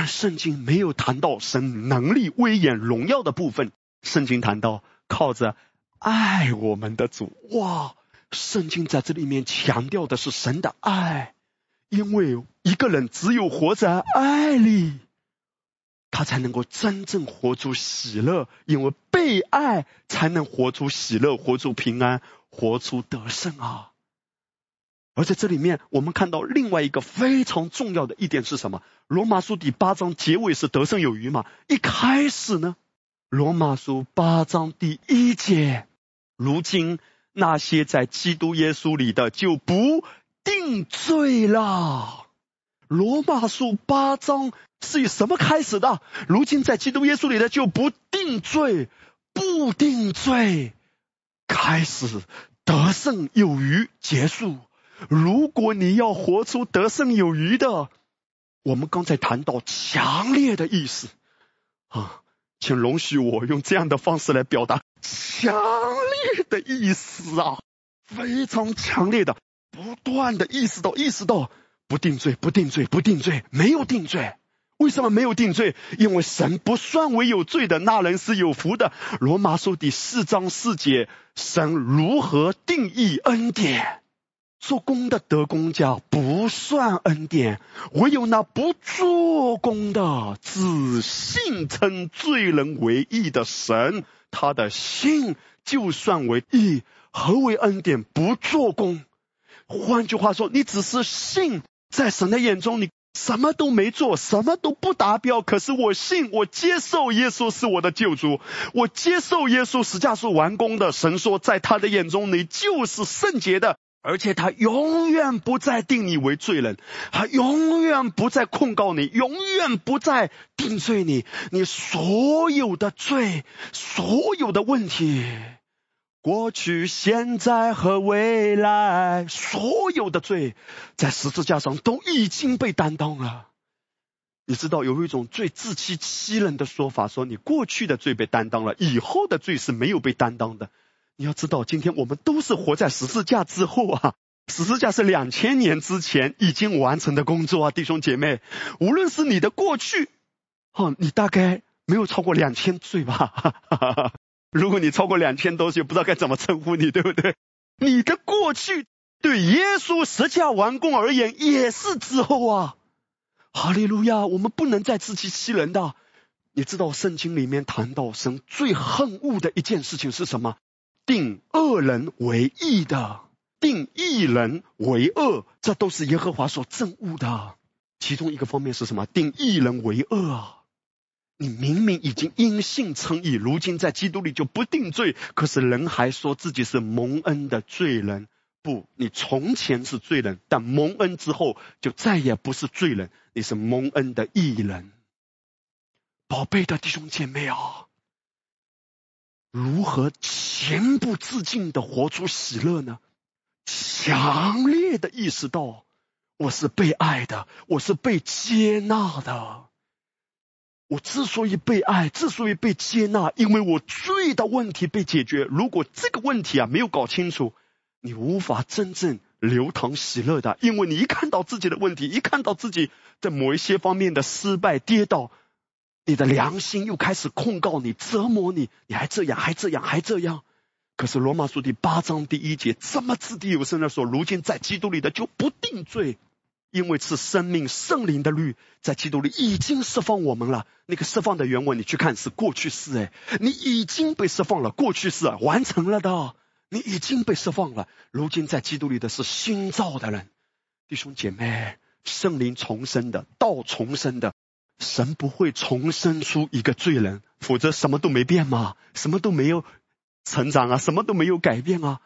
Speaker 1: 但圣经没有谈到神能力、威严、荣耀的部分。圣经谈到靠着爱我们的主，哇！圣经在这里面强调的是神的爱，因为一个人只有活在爱里，他才能够真正活出喜乐，因为被爱才能活出喜乐，活出平安。活出得胜啊！而在这里面，我们看到另外一个非常重要的一点是什么？罗马书第八章结尾是得胜有余嘛？一开始呢，罗马书八章第一节，如今那些在基督耶稣里的就不定罪了。罗马书八章是以什么开始的？如今在基督耶稣里的就不定罪，不定罪。开始，得胜有余结束。如果你要活出得胜有余的，我们刚才谈到强烈的意思啊，请容许我用这样的方式来表达强烈的意思啊，非常强烈的，不断的意识到，意识到不定罪，不定罪，不定罪，没有定罪。为什么没有定罪？因为神不算为有罪的那人是有福的。罗马书第四章四节，神如何定义恩典？做工的得工价不算恩典，唯有那不做工的，只信称罪人为义的神，他的信就算为义。何为恩典？不做工。换句话说，你只是信，在神的眼中，你。什么都没做，什么都不达标。可是我信，我接受耶稣是我的救主，我接受耶稣实价是完工的。神说，在他的眼中，你就是圣洁的，而且他永远不再定你为罪人，他永远不再控告你，永远不再定罪你，你所有的罪，所有的问题。过去、现在和未来，所有的罪在十字架上都已经被担当了。你知道有一种最自欺欺人的说法，说你过去的罪被担当了，以后的罪是没有被担当的。你要知道，今天我们都是活在十字架之后啊！十字架是两千年之前已经完成的工作啊，弟兄姐妹，无论是你的过去，哦，你大概没有超过两千岁吧？*laughs* 如果你超过两千多岁，不知道该怎么称呼你，对不对？你的过去对耶稣十架完工而言也是之后啊！哈利路亚！我们不能再自欺欺人的。你知道圣经里面谈到神最恨恶的一件事情是什么？定恶人为义的，定义人为恶，这都是耶和华所憎恶的。其中一个方面是什么？定义人为恶。你明明已经因信称义，如今在基督里就不定罪，可是人还说自己是蒙恩的罪人。不，你从前是罪人，但蒙恩之后就再也不是罪人，你是蒙恩的义人。宝贝的弟兄姐妹啊，如何情不自禁的活出喜乐呢？强烈的意识到我是被爱的，我是被接纳的。我之所以被爱，之所以被接纳，因为我罪的问题被解决。如果这个问题啊没有搞清楚，你无法真正流淌喜乐的。因为你一看到自己的问题，一看到自己在某一些方面的失败、跌倒，你的良心又开始控告你、折磨你，你还这样，还这样，还这样。可是罗马书第八章第一节这么掷地有声的说：如今在基督里的就不定罪。因为是生命圣灵的律，在基督里已经释放我们了。那个释放的原文，你去看是过去式，哎，你已经被释放了，过去式完成了的，你已经被释放了。如今在基督里的是新造的人，弟兄姐妹，圣灵重生的，道重生的，神不会重生出一个罪人，否则什么都没变嘛，什么都没有成长啊，什么都没有改变啊。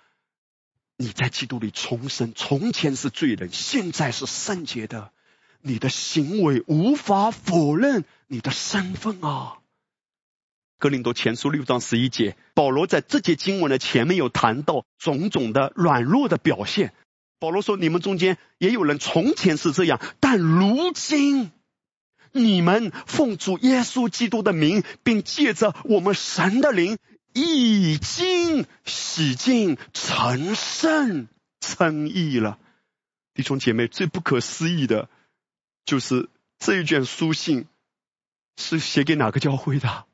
Speaker 1: 你在基督里重生，从前是罪人，现在是圣洁的。你的行为无法否认你的身份啊。格林多前书六章十一节，保罗在这节经文的前面有谈到种种的软弱的表现。保罗说：“你们中间也有人从前是这样，但如今你们奉主耶稣基督的名，并借着我们神的灵。”已经洗净成圣称义了，弟兄姐妹，最不可思议的，就是这一卷书信是写给哪个教会的？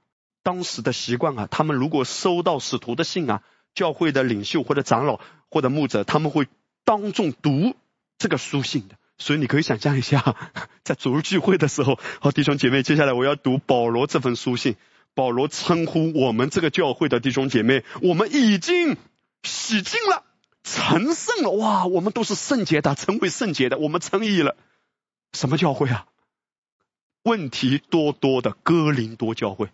Speaker 1: 当时的习惯啊，他们如果收到使徒的信啊，教会的领袖或者长老或者牧者，他们会当众读这个书信的。所以你可以想象一下，*laughs* 在主日聚会的时候，好，弟兄姐妹，接下来我要读保罗这份书信。保罗称呼我们这个教会的弟兄姐妹，我们已经洗净了、成圣了。哇，我们都是圣洁的，成为圣洁的，我们称义了。什么教会啊？问题多多的哥林多教会。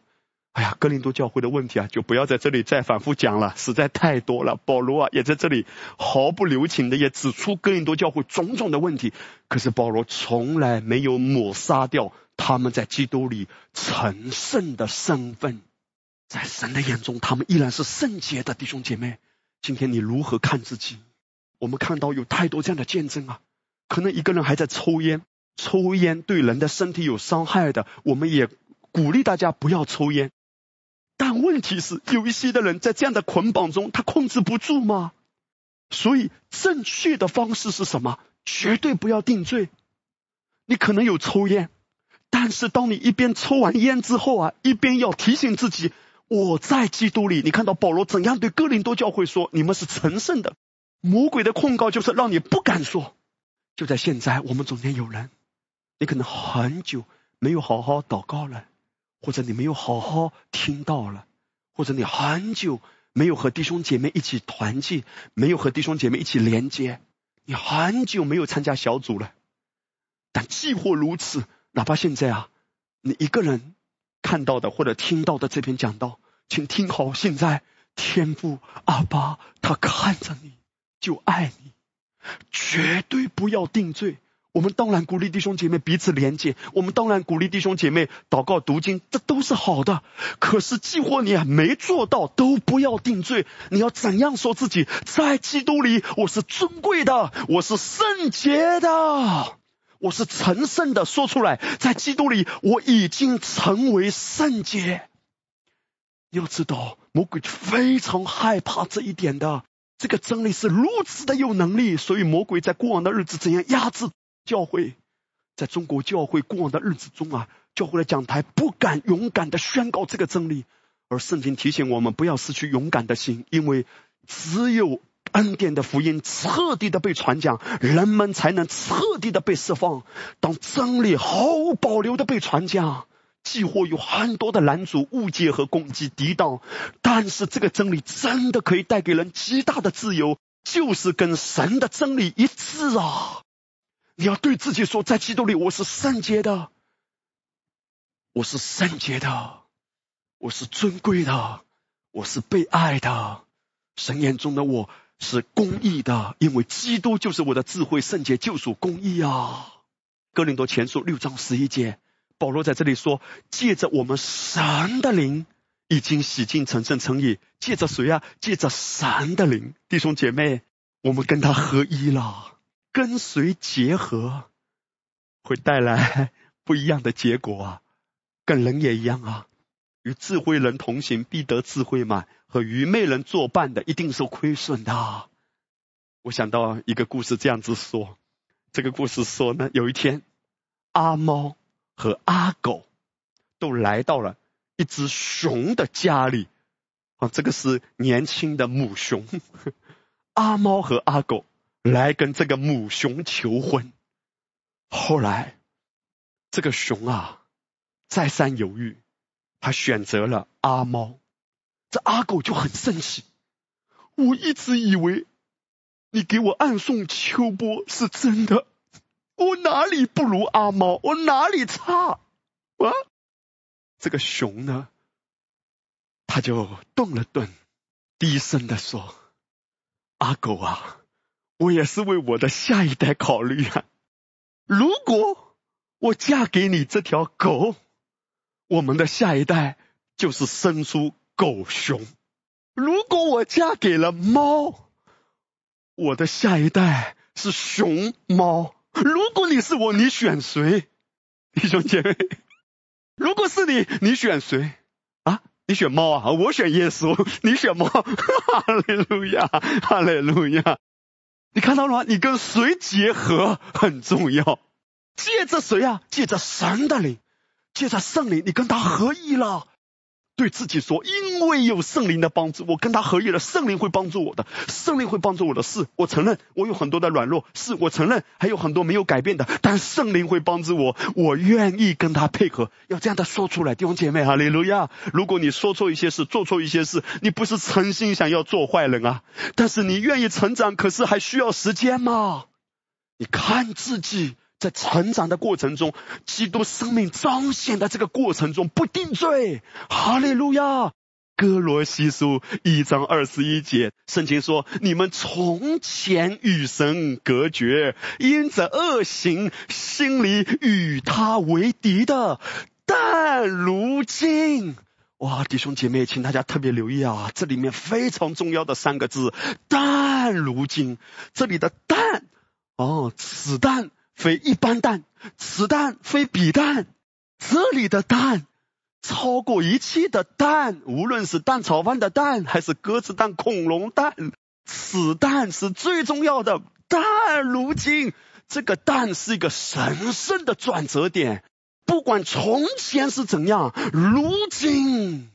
Speaker 1: 哎呀，哥林多教会的问题啊，就不要在这里再反复讲了，实在太多了。保罗啊，也在这里毫不留情的也指出哥林多教会种种的问题。可是保罗从来没有抹杀掉。他们在基督里成圣的身份，在神的眼中，他们依然是圣洁的弟兄姐妹。今天你如何看自己？我们看到有太多这样的见证啊，可能一个人还在抽烟，抽烟对人的身体有伤害的，我们也鼓励大家不要抽烟。但问题是，有一些的人在这样的捆绑中，他控制不住吗？所以正确的方式是什么？绝对不要定罪。你可能有抽烟，但是当你一边抽完烟之后啊，一边要提醒自己，我在基督里。你看到保罗怎样对哥林多教会说：“你们是成圣的。”魔鬼的控告就是让你不敢说。就在现在，我们中间有人，你可能很久没有好好祷告了。或者你没有好好听到了，或者你很久没有和弟兄姐妹一起团聚，没有和弟兄姐妹一起连接，你很久没有参加小组了。但既或如此，哪怕现在啊，你一个人看到的或者听到的这篇讲道，请听好，现在天父阿爸他看着你就爱你，绝对不要定罪。我们当然鼓励弟兄姐妹彼此连接，我们当然鼓励弟兄姐妹祷告读经，这都是好的。可是，既或你没做到，都不要定罪。你要怎样说自己在基督里我是尊贵的，我是圣洁的，我是成圣的？说出来，在基督里我已经成为圣洁。要知道，魔鬼非常害怕这一点的。这个真理是如此的有能力，所以魔鬼在过往的日子怎样压制？教会在中国教会过往的日子中啊，教会的讲台不敢勇敢的宣告这个真理，而圣经提醒我们不要失去勇敢的心，因为只有恩典的福音彻底的被传讲，人们才能彻底的被释放。当真理毫无保留的被传讲，几乎有很多的拦阻、误解和攻击、抵挡，但是这个真理真的可以带给人极大的自由，就是跟神的真理一致啊。你要对自己说，在基督里我是圣洁的，我是圣洁的，我是尊贵的，我是被爱的。神眼中的我是公义的，因为基督就是我的智慧、圣洁、救赎、公义啊。哥林多前书六章十一节，保罗在这里说：借着我们神的灵，已经洗净成圣成义。借着谁啊？借着神的灵，弟兄姐妹，我们跟他合一了。跟随结合会带来不一样的结果啊，跟人也一样啊。与智慧人同行，必得智慧嘛；和愚昧人作伴的，一定是亏损的。我想到一个故事，这样子说：这个故事说呢，有一天，阿猫和阿狗都来到了一只熊的家里啊。这个是年轻的母熊，*laughs* 阿猫和阿狗。来跟这个母熊求婚，后来这个熊啊再三犹豫，他选择了阿猫，这阿狗就很生气。我一直以为你给我暗送秋波是真的，我哪里不如阿猫？我哪里差？啊？这个熊呢，他就顿了顿，低声的说：“阿狗啊。”我也是为我的下一代考虑啊！如果我嫁给你这条狗，我们的下一代就是生出狗熊；如果我嫁给了猫，我的下一代是熊猫。如果你是我，你选谁？弟兄姐妹，如果是你，你选谁啊？你选猫啊？我选耶稣，你选猫？*laughs* 哈利路亚，哈利路亚。你看到了吗？你跟谁结合 *laughs* 很重要，借着谁啊？借着神的灵，借着圣灵，你跟他合一了。对自己说，因为有圣灵的帮助，我跟他合一了，圣灵会帮助我的，圣灵会帮助我的事。我承认我有很多的软弱，是我承认还有很多没有改变的，但圣灵会帮助我，我愿意跟他配合，要这样的说出来，弟兄姐妹哈利路亚！如果你说错一些事，做错一些事，你不是诚心想要做坏人啊，但是你愿意成长，可是还需要时间嘛？你看自己。在成长的过程中，基督生命彰显的这个过程中不定罪，哈利路亚。哥罗西书一章二十一节，圣经说：你们从前与神隔绝，因着恶行，心里与他为敌的，但如今哇，弟兄姐妹，请大家特别留意啊，这里面非常重要的三个字“但如今”。这里的“但”，哦，此淡非一般蛋，此蛋非彼蛋。这里的“蛋”超过一切的“蛋”，无论是蛋炒饭的“蛋”，还是鸽子蛋、恐龙蛋，此“蛋”是最重要的。但如今，这个“蛋”是一个神圣的转折点。不管从前是怎样，如今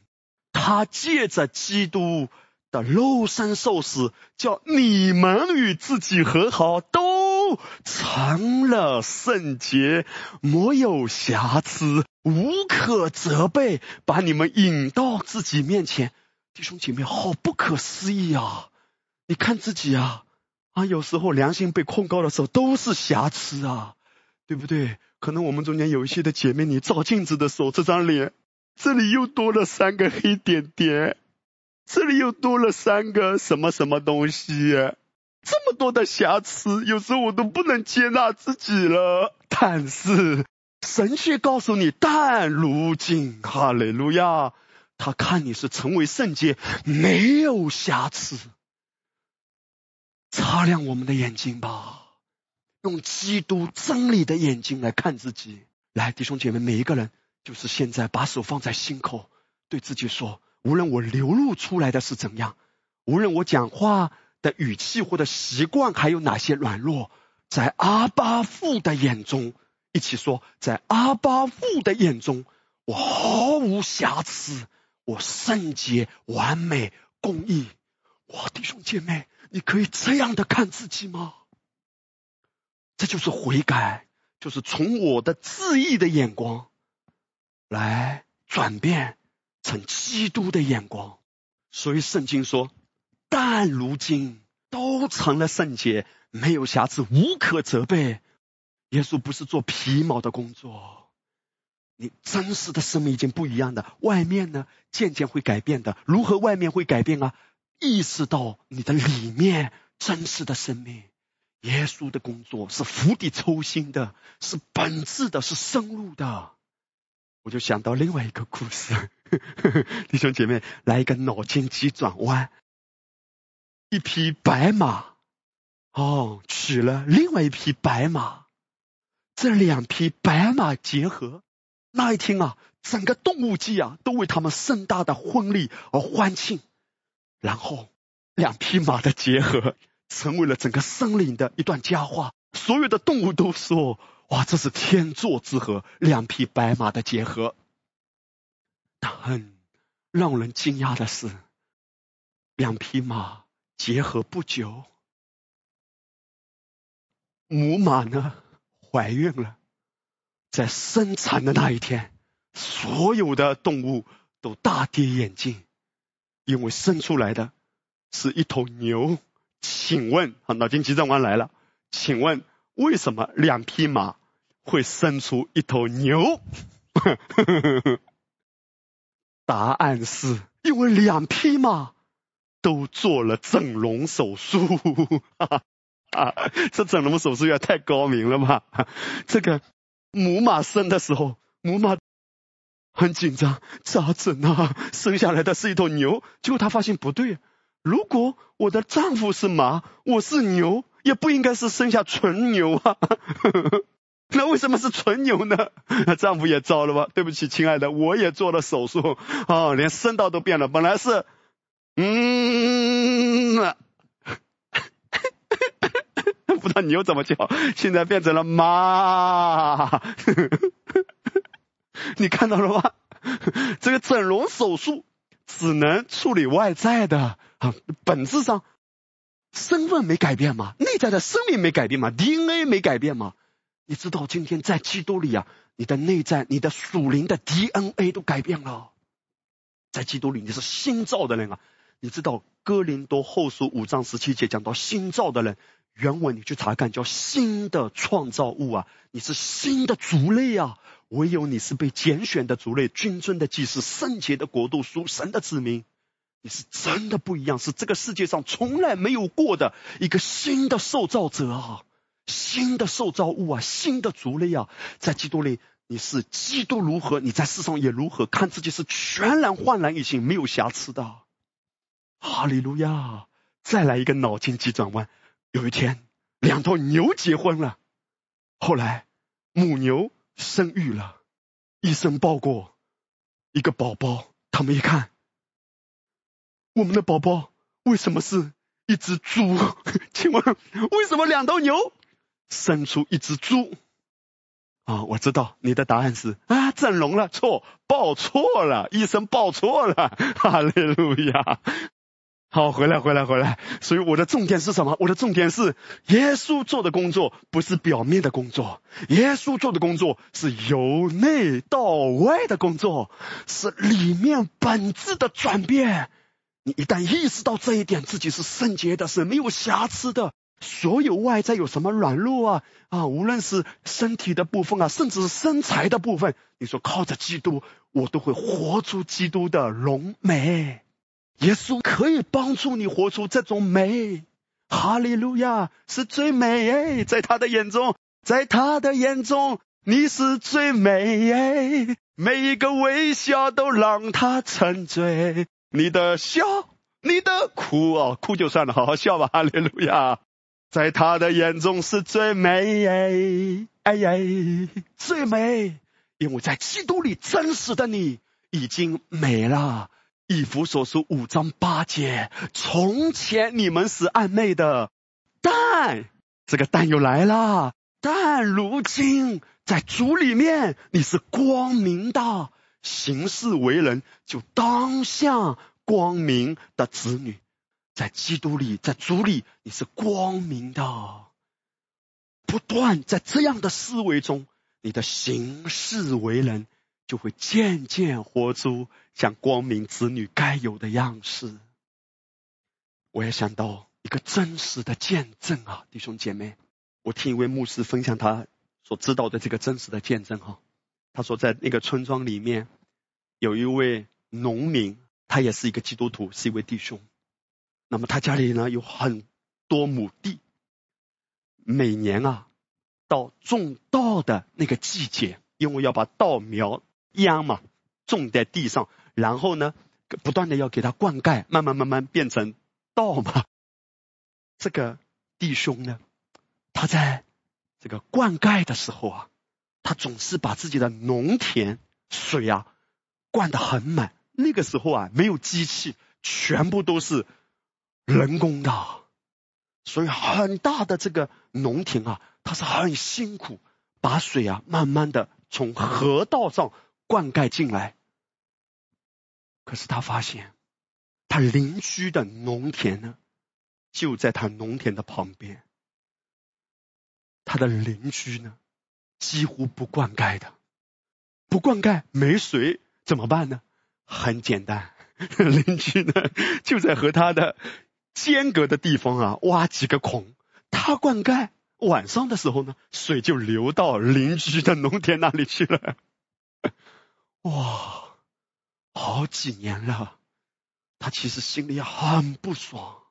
Speaker 1: 他借着基督的肉身受死，叫你们与自己和好，都成了圣洁，没有瑕疵，无可责备，把你们引到自己面前。弟兄姐妹，好不可思议啊！你看自己啊，啊，有时候良心被控告的时候，都是瑕疵啊，对不对？可能我们中间有一些的姐妹，你照镜子的时候，这张脸这里又多了三个黑点点，这里又多了三个什么什么东西，这么多的瑕疵，有时候我都不能接纳自己了。但是神却告诉你，但如今，哈利路亚，他看你是成为圣洁，没有瑕疵，擦亮我们的眼睛吧。用基督真理的眼睛来看自己，来，弟兄姐妹，每一个人就是现在把手放在心口，对自己说：无论我流露出来的是怎样，无论我讲话的语气或者习惯还有哪些软弱，在阿巴父的眼中，一起说，在阿巴父的眼中，我毫无瑕疵，我圣洁、完美、公义。哇，弟兄姐妹，你可以这样的看自己吗？这就是悔改，就是从我的自义的眼光来转变成基督的眼光。所以圣经说，但如今都成了圣洁，没有瑕疵，无可责备。耶稣不是做皮毛的工作，你真实的生命已经不一样的。外面呢，渐渐会改变的。如何外面会改变啊？意识到你的里面真实的生命。耶稣的工作是釜底抽薪的，是本质的，是深入的。我就想到另外一个故事，呵 *laughs* 呵弟兄姐妹，来一个脑筋急转弯：一匹白马，哦，娶了另外一匹白马，这两匹白马结合，那一天啊，整个动物界啊，都为他们盛大的婚礼而欢庆。然后，两匹马的结合。成为了整个森林的一段佳话，所有的动物都说：“哇，这是天作之合，两匹白马的结合。”但很让人惊讶的是，两匹马结合不久，母马呢怀孕了，在生产的那一天，所有的动物都大跌眼镜，因为生出来的是一头牛。请问，啊，脑筋急转弯来了。请问，为什么两匹马会生出一头牛？*laughs* 答案是因为两匹马都做了整容手术。啊，*laughs* 这整容手术也太高明了吧？这个母马生的时候，母马很紧张，咋整啊？生下来的是一头牛，结果他发现不对。如果我的丈夫是马，我是牛，也不应该是生下纯牛啊。*laughs* 那为什么是纯牛呢？丈夫也糟了吧？对不起，亲爱的，我也做了手术啊，连声道都变了。本来是嗯，*laughs* 不知道你又怎么叫，现在变成了妈。*laughs* 你看到了吗？这个整容手术只能处理外在的。啊，本质上身份没改变吗，内在的生命没改变吗，DNA 没改变吗。你知道今天在基督里啊，你的内在、你的属灵的 DNA 都改变了。在基督里你是新造的人啊。你知道哥林多后书五章十七节讲到新造的人，原文你去查看叫新的创造物啊，你是新的族类啊。唯有你是被拣选的族类，君尊的祭司，圣洁的国度，属神的子民。你是真的不一样，是这个世界上从来没有过的一个新的受造者啊，新的受造物啊，新的族类啊，在基督里，你是基督如何，你在世上也如何，看自己是全然焕然一新，没有瑕疵的。哈利路亚！再来一个脑筋急转弯。有一天，两头牛结婚了，后来母牛生育了，医生抱过一个宝宝，他们一看，我们的宝宝为什么是一只猪？*laughs* 请问为什么两头牛生出一只猪？啊，我知道你的答案是啊，整容了，错，抱错了，医生抱错了，哈利路亚。好，回来，回来，回来。所以我的重点是什么？我的重点是，耶稣做的工作不是表面的工作，耶稣做的工作是由内到外的工作，是里面本质的转变。你一旦意识到这一点，自己是圣洁的，是没有瑕疵的。所有外在有什么软弱啊啊，无论是身体的部分啊，甚至是身材的部分，你说靠着基督，我都会活出基督的荣美。耶稣可以帮助你活出这种美，哈利路亚是最美哎，在他的眼中，在他的眼中你是最美哎，每一个微笑都让他沉醉，你的笑，你的哭哦，哭就算了，好好笑吧，哈利路亚，在他的眼中是最美哎，哎呀，最美，因为在基督里真实的你已经美了。以弗所书五章八节，从前你们是暧昧的，但这个但又来了，但如今在主里面你是光明的，行事为人就当像光明的子女，在基督里，在主里你是光明的，不断在这样的思维中，你的行事为人。就会渐渐活出像光明子女该有的样式。我也想到一个真实的见证啊，弟兄姐妹，我听一位牧师分享他所知道的这个真实的见证哈。他说，在那个村庄里面有一位农民，他也是一个基督徒，是一位弟兄。那么他家里呢有很多亩地，每年啊到种稻的那个季节，因为要把稻苗。秧嘛，种在地上，然后呢，不断的要给它灌溉，慢慢慢慢变成稻嘛。这个弟兄呢，他在这个灌溉的时候啊，他总是把自己的农田水啊灌得很满。那个时候啊，没有机器，全部都是人工的，所以很大的这个农田啊，他是很辛苦，把水啊慢慢的从河道上。灌溉进来，可是他发现，他邻居的农田呢，就在他农田的旁边。他的邻居呢，几乎不灌溉的，不灌溉没水怎么办呢？很简单，*laughs* 邻居呢就在和他的间隔的地方啊挖几个孔，他灌溉，晚上的时候呢，水就流到邻居的农田那里去了。哇，好几年了，他其实心里很不爽，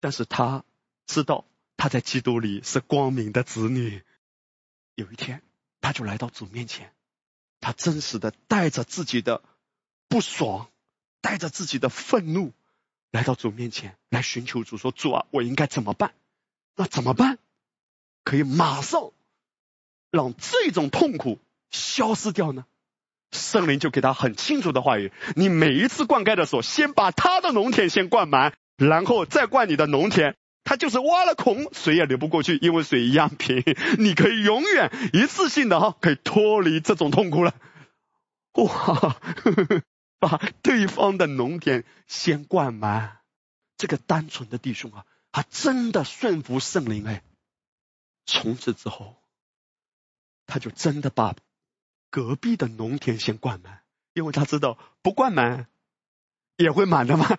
Speaker 1: 但是他知道他在基督里是光明的子女。有一天，他就来到主面前，他真实的带着自己的不爽，带着自己的愤怒，来到主面前来寻求主，说：“主啊，我应该怎么办？那怎么办？可以马上让这种痛苦消失掉呢？”圣灵就给他很清楚的话语：你每一次灌溉的时候，先把他的农田先灌满，然后再灌你的农田。他就是挖了孔，水也流不过去，因为水一样平。你可以永远一次性的哈，可以脱离这种痛苦了。*laughs* 哇，把对方的农田先灌满，这个单纯的弟兄啊，他真的顺服圣灵哎。从此之后，他就真的把。隔壁的农田先灌满，因为他知道不灌满也会满的嘛，*laughs*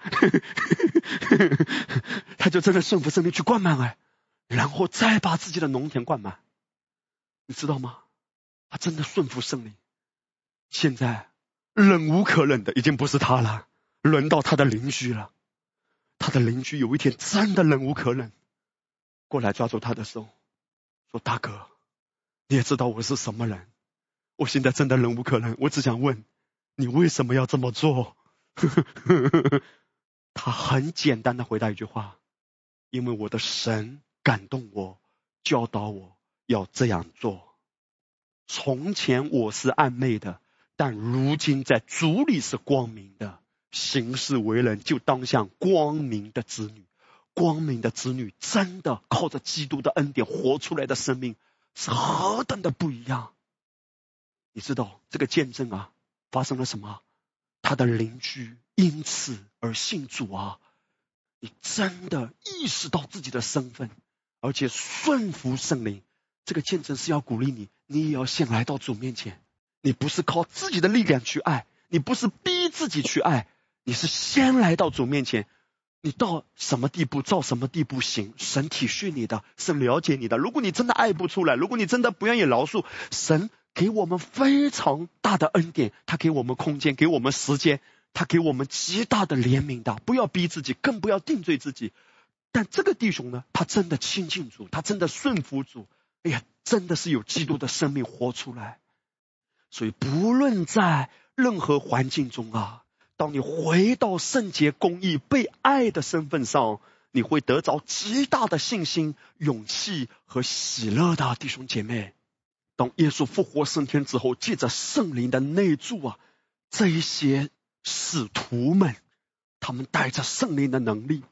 Speaker 1: 他就真的顺服圣灵去灌满哎，然后再把自己的农田灌满，你知道吗？他真的顺服圣灵，现在忍无可忍的已经不是他了，轮到他的邻居了。他的邻居有一天真的忍无可忍，过来抓住他的手，说：“大哥，你也知道我是什么人。”我现在真的忍无可忍，我只想问你为什么要这么做？*laughs* 他很简单的回答一句话：因为我的神感动我，教导我要这样做。从前我是暧昧的，但如今在主里是光明的。行事为人就当像光明的子女。光明的子女真的靠着基督的恩典活出来的生命是何等的不一样！你知道这个见证啊发生了什么？他的邻居因此而信主啊！你真的意识到自己的身份，而且顺服圣灵。这个见证是要鼓励你，你也要先来到主面前。你不是靠自己的力量去爱，你不是逼自己去爱，你是先来到主面前。你到什么地步，到什么地步行，神体恤你的，神了解你的。如果你真的爱不出来，如果你真的不愿意饶恕，神给我们非常大的恩典，他给我们空间，给我们时间，他给我们极大的怜悯的。不要逼自己，更不要定罪自己。但这个弟兄呢，他真的亲近主，他真的顺服主，哎呀，真的是有基督的生命活出来。所以，不论在任何环境中啊。当你回到圣洁、公义、被爱的身份上，你会得着极大的信心、勇气和喜乐的弟兄姐妹。当耶稣复活升天之后，借着圣灵的内助啊，这一些使徒们，他们带着圣灵的能力，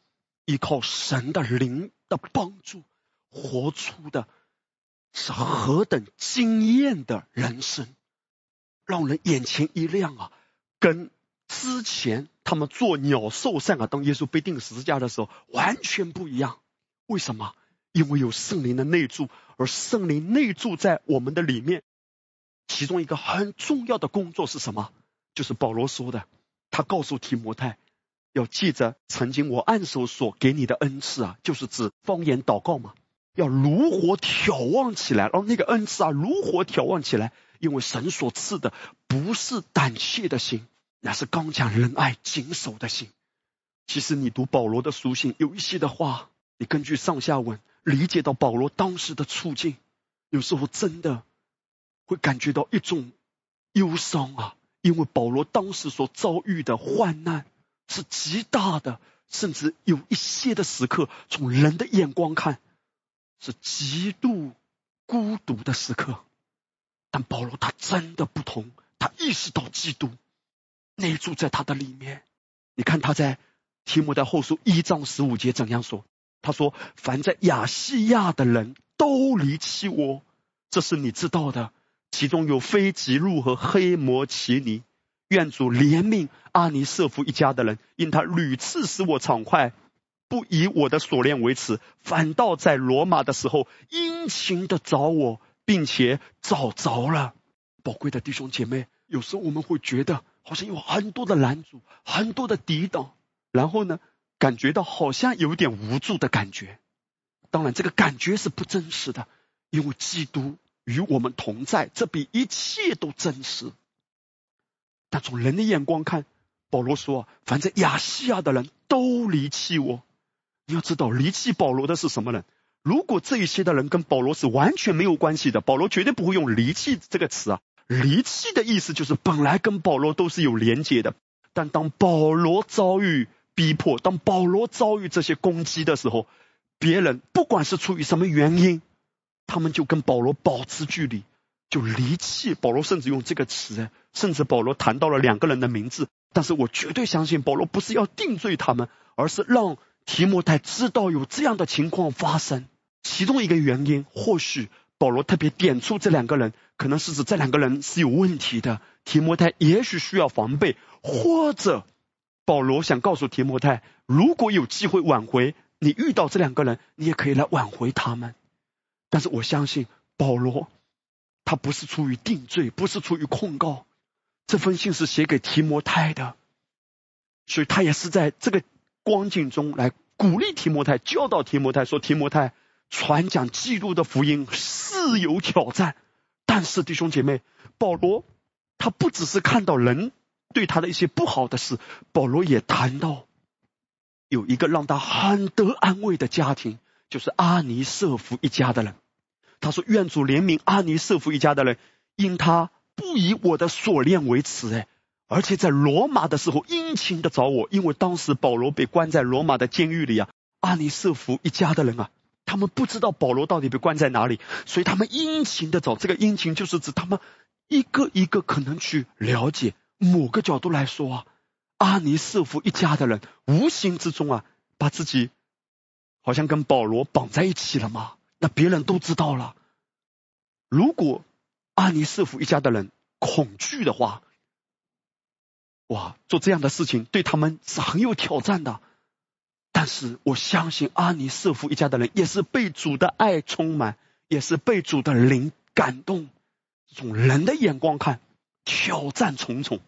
Speaker 1: 依靠神的灵的帮助，活出的是何等惊艳的人生，让人眼前一亮啊！跟之前他们做鸟兽散啊，当耶稣被钉十字架的时候，完全不一样。为什么？因为有圣灵的内住，而圣灵内住在我们的里面。其中一个很重要的工作是什么？就是保罗说的，他告诉提摩太，要记着曾经我按手所给你的恩赐啊，就是指方言祷告嘛，要如火眺望起来，然后那个恩赐啊如火眺望起来，因为神所赐的不是胆怯的心。那是刚强仁爱谨守的心。其实你读保罗的书信，有一些的话，你根据上下文理解到保罗当时的处境，有时候真的会感觉到一种忧伤啊，因为保罗当时所遭遇的患难是极大的，甚至有一些的时刻，从人的眼光看是极度孤独的时刻。但保罗他真的不同，他意识到基督。内住在他的里面，你看他在提摩太后书一章十五节怎样说？他说：“凡在亚细亚的人都离弃我，这是你知道的。其中有非吉路和黑摩奇尼。愿主怜悯阿尼瑟夫一家的人，因他屡次使我畅快，不以我的锁链为耻，反倒在罗马的时候殷勤的找我，并且找着了。宝贵的弟兄姐妹，有时候我们会觉得。”好像有很多的拦阻，很多的抵挡，然后呢，感觉到好像有点无助的感觉。当然，这个感觉是不真实的，因为基督与我们同在，这比一切都真实。但从人的眼光看，保罗说：“反正亚细亚的人都离弃我。”你要知道，离弃保罗的是什么人？如果这一些的人跟保罗是完全没有关系的，保罗绝对不会用“离弃”这个词啊。离弃的意思就是本来跟保罗都是有连结的，但当保罗遭遇逼迫，当保罗遭遇这些攻击的时候，别人不管是出于什么原因，他们就跟保罗保持距离，就离弃保罗。甚至用这个词，甚至保罗谈到了两个人的名字。但是我绝对相信保罗不是要定罪他们，而是让提摩太知道有这样的情况发生。其中一个原因，或许。保罗特别点出这两个人，可能是指这两个人是有问题的。提摩太也许需要防备，或者保罗想告诉提摩太，如果有机会挽回，你遇到这两个人，你也可以来挽回他们。但是我相信保罗，他不是出于定罪，不是出于控告，这封信是写给提摩太的，所以他也是在这个光景中来鼓励提摩太，教导提摩太说：“提摩太。”传讲基督的福音是有挑战，但是弟兄姐妹，保罗他不只是看到人对他的一些不好的事，保罗也谈到有一个让他很得安慰的家庭，就是阿尼瑟夫一家的人。他说：“愿主怜悯阿尼瑟夫一家的人，因他不以我的所恋为耻，哎，而且在罗马的时候殷勤的找我，因为当时保罗被关在罗马的监狱里啊，阿尼瑟福一家的人啊，他们不知道保罗到底被关在哪里，所以他们殷勤的找。这个殷勤就是指他们一个一个可能去了解。某个角度来说啊，阿尼瑟夫一家的人无形之中啊，把自己好像跟保罗绑在一起了嘛。那别人都知道了。如果阿尼瑟夫一家的人恐惧的话，哇，做这样的事情对他们是很有挑战的。但是我相信阿尼瑟夫一家的人也是被主的爱充满，也是被主的灵感动。从人的眼光看，挑战重重，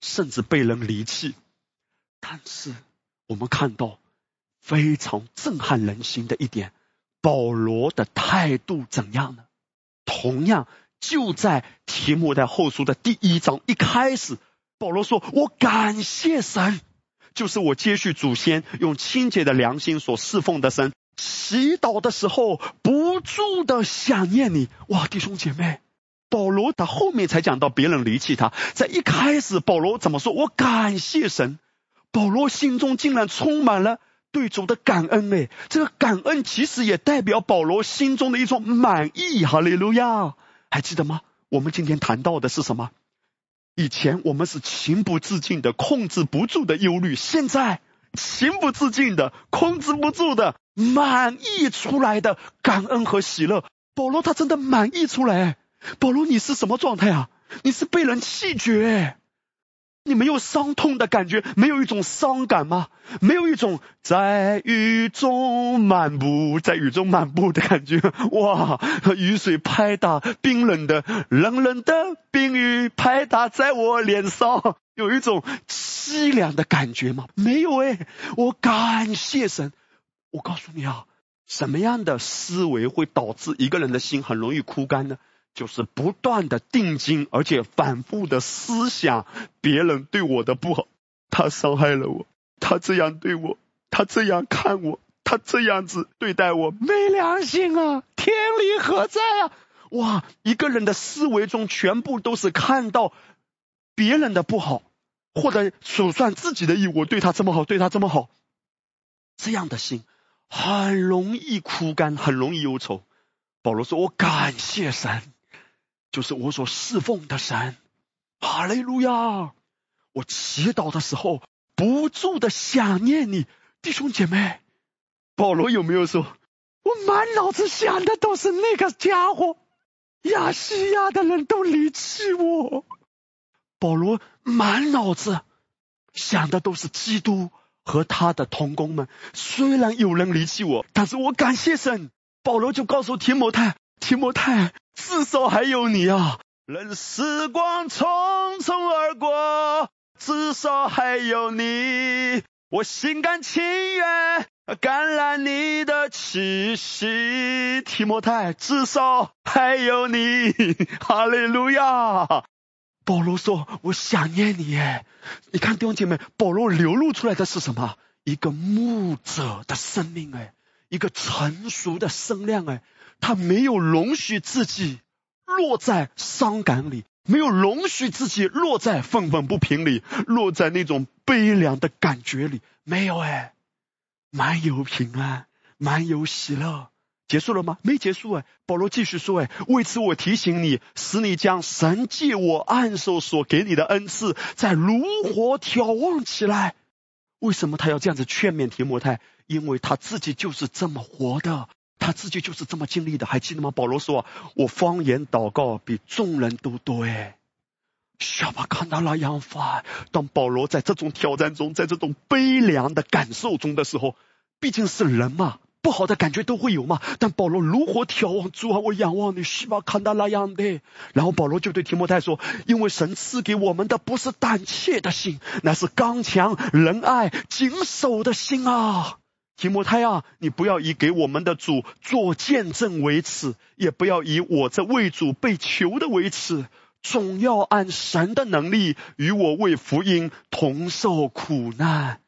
Speaker 1: 甚至被人离弃。但是我们看到非常震撼人心的一点。保罗的态度怎样呢？同样，就在提摩太后书的第一章一开始，保罗说：“我感谢神，就是我接续祖先用清洁的良心所侍奉的神。祈祷的时候不住的想念你。”哇，弟兄姐妹，保罗他后面才讲到别人离弃他，在一开始，保罗怎么说？我感谢神。保罗心中竟然充满了。对主的感恩哎，这个感恩其实也代表保罗心中的一种满意。哈利路亚，还记得吗？我们今天谈到的是什么？以前我们是情不自禁的、控制不住的忧虑，现在情不自禁的、控制不住的满意出来的感恩和喜乐。保罗他真的满意出来。保罗，你是什么状态啊？你是被人弃绝。你没有伤痛的感觉，没有一种伤感吗？没有一种在雨中漫步，在雨中漫步的感觉？哇，雨水拍打，冰冷的、冷冷的冰雨拍打在我脸上，有一种凄凉的感觉吗？没有哎，我感谢神。我告诉你啊，什么样的思维会导致一个人的心很容易枯干呢？就是不断的定睛，而且反复的思想别人对我的不好，他伤害了我，他这样对我，他这样看我，他这样子对待我，没良心啊！天理何在啊？哇，一个人的思维中全部都是看到别人的不好，或者数算自己的义，我对他这么好，对他这么好，这样的心很容易枯干，很容易忧愁。保罗说：“我感谢神。”就是我所侍奉的神，哈利路亚！我祈祷的时候不住的想念你，弟兄姐妹。保罗有没有说，我满脑子想的都是那个家伙，亚细亚的人都离弃我。保罗满脑子想的都是基督和他的同工们，虽然有人离弃我，但是我感谢神。保罗就告诉提摩太，提摩太。至少还有你啊！任时光匆匆而过，至少还有你，我心甘情愿感染你的气息。提摩太，至少还有你，*laughs* 哈利路亚！保罗说：“我想念你。”哎，你看弟兄姐妹，保罗流露出来的是什么？一个牧者的生命，哎，一个成熟的声量，哎。他没有容许自己落在伤感里，没有容许自己落在愤愤不平里，落在那种悲凉的感觉里，没有哎，蛮有平安，蛮有喜乐。结束了吗？没结束哎。保罗继续说哎，为此我提醒你，使你将神借我暗手所给你的恩赐，在炉火眺望起来。为什么他要这样子劝勉提摩太？因为他自己就是这么活的。他自己就是这么经历的，还记得吗？保罗说：“我方言祷告比众人都多。”哎，小巴看到那样发。当保罗在这种挑战中，在这种悲凉的感受中的时候，毕竟是人嘛，不好的感觉都会有嘛。但保罗如何眺望主啊？我仰望你，希望看到那样的。然后保罗就对提摩太说：“因为神赐给我们的不是胆怯的心，乃是刚强、仁爱、谨守的心啊。”提摩太啊，你不要以给我们的主做见证为耻，也不要以我这为主被囚的为耻，总要按神的能力与我为福音同受苦难。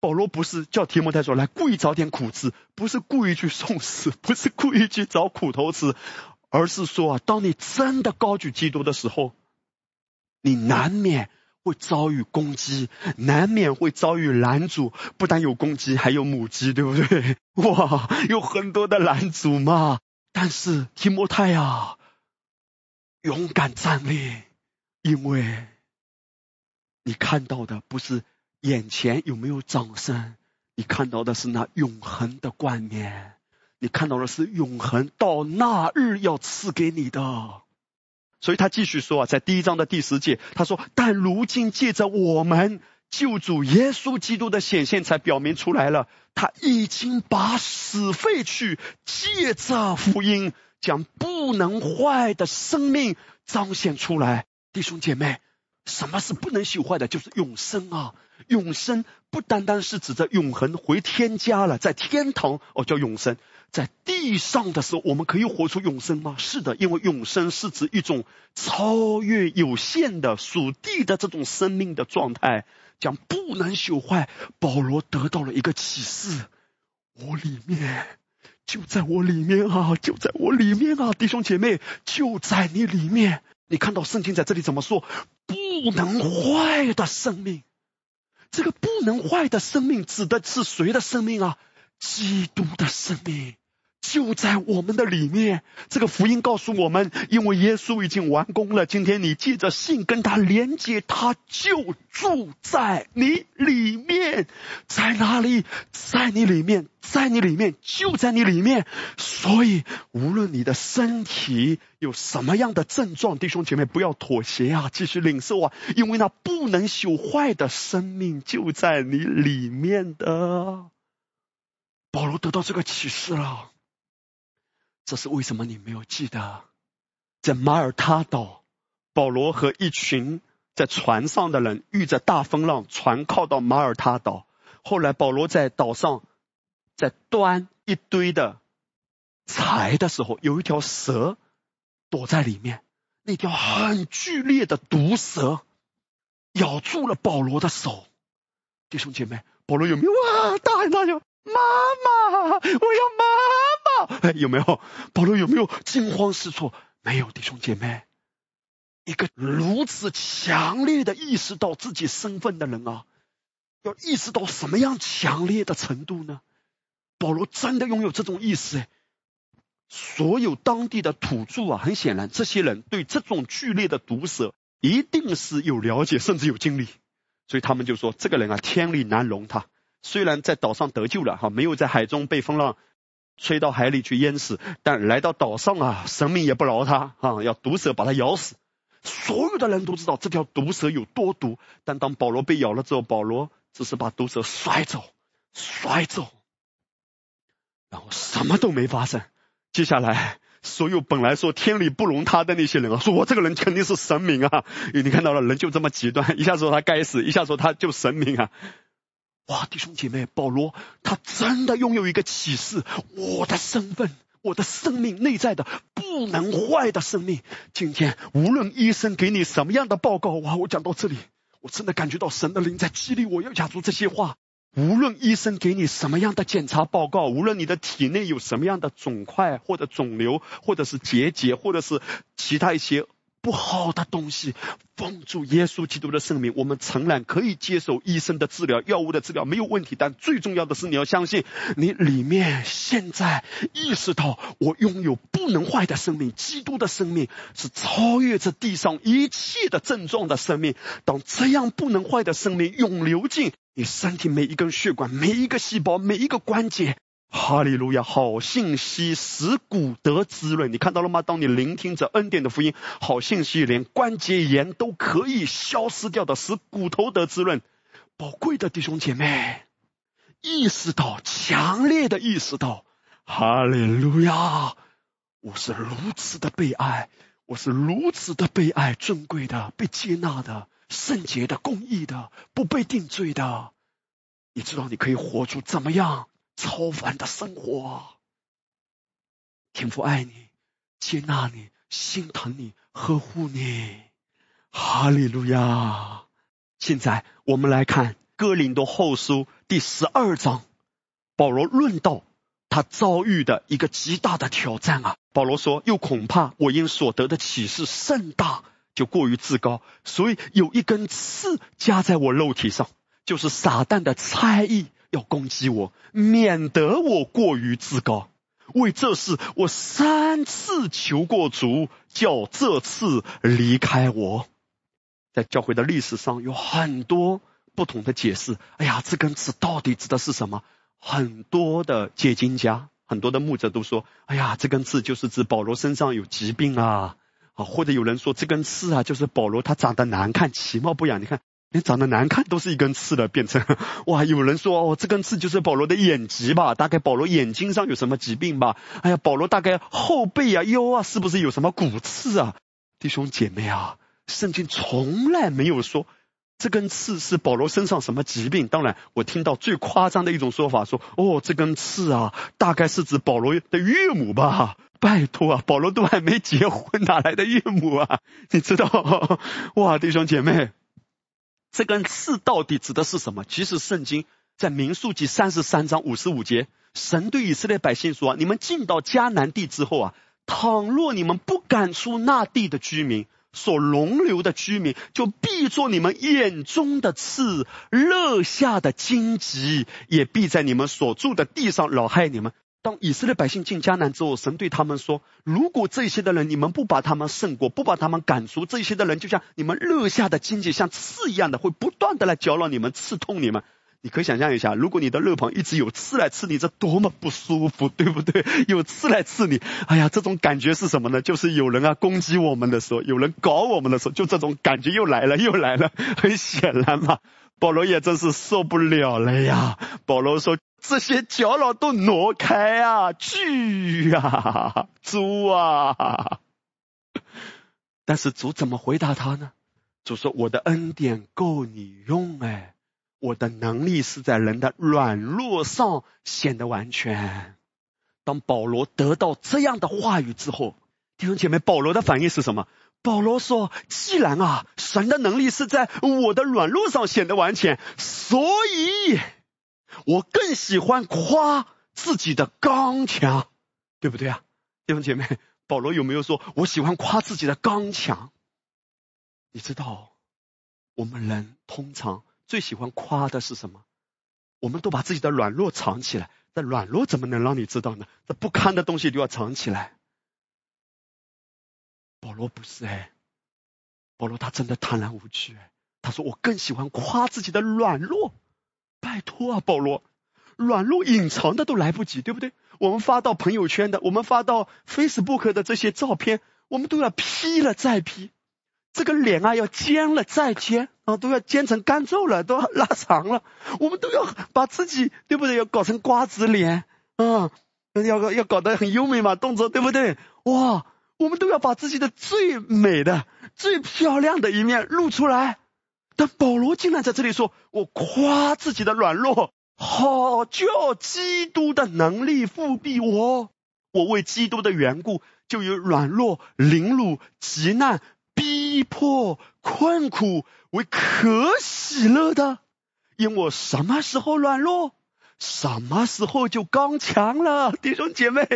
Speaker 1: 保罗不是叫提摩太说来故意找点苦吃，不是故意去送死，*laughs* 不是故意去找苦头吃，而是说啊，当你真的高举基督的时候，你难免会遭遇攻击，难免会遭遇拦阻。不但有攻击，还有母鸡，对不对？*laughs* 哇，有很多的拦阻嘛。但是提摩太啊，勇敢站立，因为你看到的不是眼前有没有掌声，你看到的是那永恒的冠冕，你看到的是永恒到那日要赐给你的。所以他继续说啊，在第一章的第十节，他说：“但如今借着我们救主耶稣基督的显现，才表明出来了，他已经把死废去，借着福音将不能坏的生命彰显出来。”弟兄姐妹，什么是不能朽坏的？就是永生啊！永生不单单是指着永恒回天家了，在天堂哦叫永生。在地上的时候，我们可以活出永生吗？是的，因为永生是指一种超越有限的属地的这种生命的状态，将不能朽坏。保罗得到了一个启示：我里面就在我里面啊，就在我里面啊，弟兄姐妹就在你里面。你看到圣经在这里怎么说？不不能坏的生命，这个不能坏的生命指的是谁的生命啊？基督的生命。就在我们的里面，这个福音告诉我们，因为耶稣已经完工了。今天你借着信跟他连接，他就住在你里面，在哪里？在你里面，在你里面，就在你里面。所以，无论你的身体有什么样的症状，弟兄姐妹不要妥协啊，继续领受啊，因为那不能朽坏的生命就在你里面的。保罗得到这个启示了。这是为什么你没有记得，在马耳他岛，保罗和一群在船上的人遇着大风浪，船靠到马耳他岛。后来保罗在岛上在端一堆的柴的时候，有一条蛇躲在里面，那条很剧烈的毒蛇咬住了保罗的手。弟兄姐妹，保罗有没有哇？大喊大叫。妈妈，我要妈！哎，*laughs* 有没有？保罗有没有惊慌失措？没有，弟兄姐妹，一个如此强烈的意识到自己身份的人啊，要意识到什么样强烈的程度呢？保罗真的拥有这种意识哎！所有当地的土著啊，很显然，这些人对这种剧烈的毒蛇一定是有了解，甚至有经历，所以他们就说：这个人啊，天理难容他。虽然在岛上得救了哈，没有在海中被风浪吹到海里去淹死，但来到岛上啊，神明也不饶他啊，要毒蛇把他咬死。所有的人都知道这条毒蛇有多毒，但当保罗被咬了之后，保罗只是把毒蛇甩走，甩走，然后什么都没发生。接下来，所有本来说天理不容他的那些人啊，说我这个人肯定是神明啊，你看到了，人就这么极端，一下说他该死，一下说他就神明啊。哇，弟兄姐妹，保罗他真的拥有一个启示：我的身份，我的生命内在的不能坏的生命。今天无论医生给你什么样的报告，哇，我讲到这里，我真的感觉到神的灵在激励我要讲出这些话。无论医生给你什么样的检查报告，无论你的体内有什么样的肿块或者肿瘤，或者是结节，或者是其他一些。不好的东西，封住耶稣基督的生命。我们诚然可以接受医生的治疗、药物的治疗，没有问题。但最重要的是，你要相信，你里面现在意识到，我拥有不能坏的生命。基督的生命是超越这地上一切的症状的生命。当这样不能坏的生命涌流进你身体每一根血管、每一个细胞、每一个关节。哈利路亚！好信息使骨得滋润，你看到了吗？当你聆听着恩典的福音，好信息连关节炎都可以消失掉的，使骨头得滋润。宝贵的弟兄姐妹，意识到，强烈的意识到，哈利路亚！我是如此的被爱，我是如此的被爱，尊贵的，被接纳的，圣洁的，公义的，不被定罪的。你知道你可以活出怎么样？超凡的生活，天父爱你，接纳你，心疼你，呵护你，哈利路亚！现在我们来看哥林多后书第十二章，保罗论道他遭遇的一个极大的挑战啊。保罗说：“又恐怕我因所得的启示甚大，就过于自高，所以有一根刺加在我肉体上，就是撒旦的猜疑要攻击我，免得我过于自高。为这事，我三次求过主，叫这次离开我。”在教会的历史上有很多不同的解释。哎呀，这根刺到底指的是什么？很多的解经家、很多的牧者都说：“哎呀，这根刺就是指保罗身上有疾病啊！”啊，或者有人说这根刺啊，就是保罗他长得难看、其貌不扬。你看，连长得难看都是一根刺了，变成 *laughs* 哇！有人说哦，这根刺就是保罗的眼疾吧？大概保罗眼睛上有什么疾病吧？哎呀，保罗大概后背啊、腰啊，是不是有什么骨刺啊？弟兄姐妹啊！圣经从来没有说这根刺是保罗身上什么疾病。当然，我听到最夸张的一种说法说：“哦，这根刺啊，大概是指保罗的岳母吧？”拜托啊，保罗都还没结婚，哪来的岳母啊？你知道？*laughs* 哇，弟兄姐妹，这根刺到底指的是什么？其实圣经在民数记三十三章五十五节，神对以色列百姓说：“你们进到迦南地之后啊，倘若你们不赶出那地的居民。”所容留的居民，就必做你们眼中的刺，肋下的荆棘，也必在你们所住的地上扰害你们。当以色列百姓进迦南之后，神对他们说：“如果这些的人，你们不把他们胜过，不把他们赶出，这些的人就像你们肋下的荆棘，像刺一样的，会不断的来搅扰你们，刺痛你们。”你可以想象一下，如果你的肋旁一直有刺来刺你，这多么不舒服，对不对？*laughs* 有刺来刺你，哎呀，这种感觉是什么呢？就是有人啊攻击我们的时候，有人搞我们的时候，就这种感觉又来了，又来了。*laughs* 很显然嘛，保罗也真是受不了了呀。保罗说：“这些搅扰都挪开啊，巨啊，猪啊！” *laughs* 但是主怎么回答他呢？主说：“我的恩典够你用，哎。”我的能力是在人的软弱上显得完全。当保罗得到这样的话语之后，弟兄姐妹，保罗的反应是什么？保罗说：“既然啊，神的能力是在我的软弱上显得完全，所以我更喜欢夸自己的刚强，对不对啊？”弟兄姐妹，保罗有没有说我喜欢夸自己的刚强？你知道，我们人通常。最喜欢夸的是什么？我们都把自己的软弱藏起来，那软弱怎么能让你知道呢？这不堪的东西都要藏起来。保罗不是哎，保罗他真的坦然无惧哎。他说我更喜欢夸自己的软弱。拜托啊，保罗，软弱隐藏的都来不及，对不对？我们发到朋友圈的，我们发到 Facebook 的这些照片，我们都要 P 了再 P。这个脸啊，要尖了再尖啊，都要尖成干皱了，都要拉长了。我们都要把自己，对不对？要搞成瓜子脸啊，要要搞得很优美嘛，动作对不对？哇，我们都要把自己的最美的、最漂亮的一面露出来。但保罗竟然在这里说：“我夸自己的软弱，好叫基督的能力复辟我。我为基督的缘故，就有软弱、凌辱、极难。”逼迫、困苦为可喜乐的，因我什么时候软弱，什么时候就刚强了。弟兄姐妹，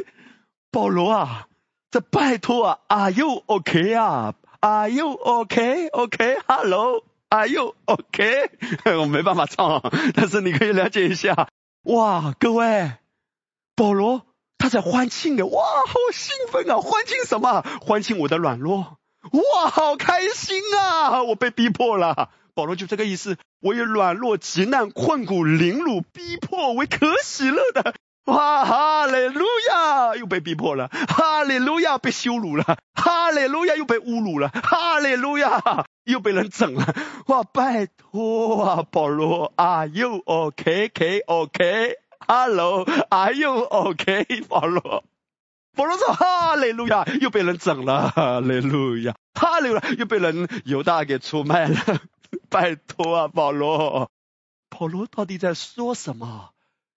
Speaker 1: 保罗啊，这拜托啊，Are you OK 啊？Are you OK？OK，Hello OK？OK？Hello？Are you OK？*laughs* 我没办法唱，但是你可以了解一下。哇，各位，保罗他在欢庆的，哇，好兴奋啊！欢庆什么？欢庆我的软弱。哇，好开心啊！我被逼迫了，保罗就这个意思。我以软弱、极难、困苦、凌辱、逼迫为可喜乐的。哇，哈利路亚！又被逼迫了，哈利路亚！被羞辱了，哈利路亚！又被侮辱了，哈利路亚！又被人整了。*laughs* 哇，拜托啊，保罗，Are you OK？OK？OK？Hello？Are you OK？保罗。保罗说：“哈利路亚，又被人整了，哈利路亚，哈利路亚，又被人犹大给出卖了。*laughs* 拜托啊，保罗，保罗到底在说什么？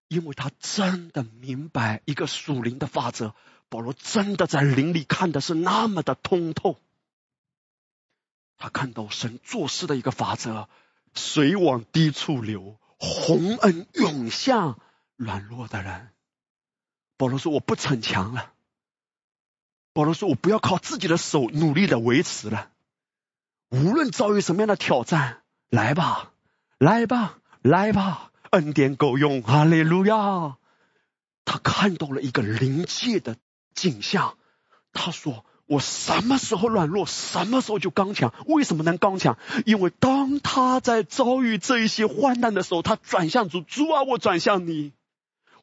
Speaker 1: 因为他真的明白一个属灵的法则。保罗真的在灵里看的是那么的通透，他看到神做事的一个法则：水往低处流，洪恩涌向软弱的人。”保罗说：“我不逞强了。”保罗说：“我不要靠自己的手努力的维持了。无论遭遇什么样的挑战，来吧，来吧，来吧，恩典够用，哈利路亚！”他看到了一个临界的景象。他说：“我什么时候软弱，什么时候就刚强。为什么能刚强？因为当他在遭遇这一些患难的时候，他转向主，主啊，我转向你。”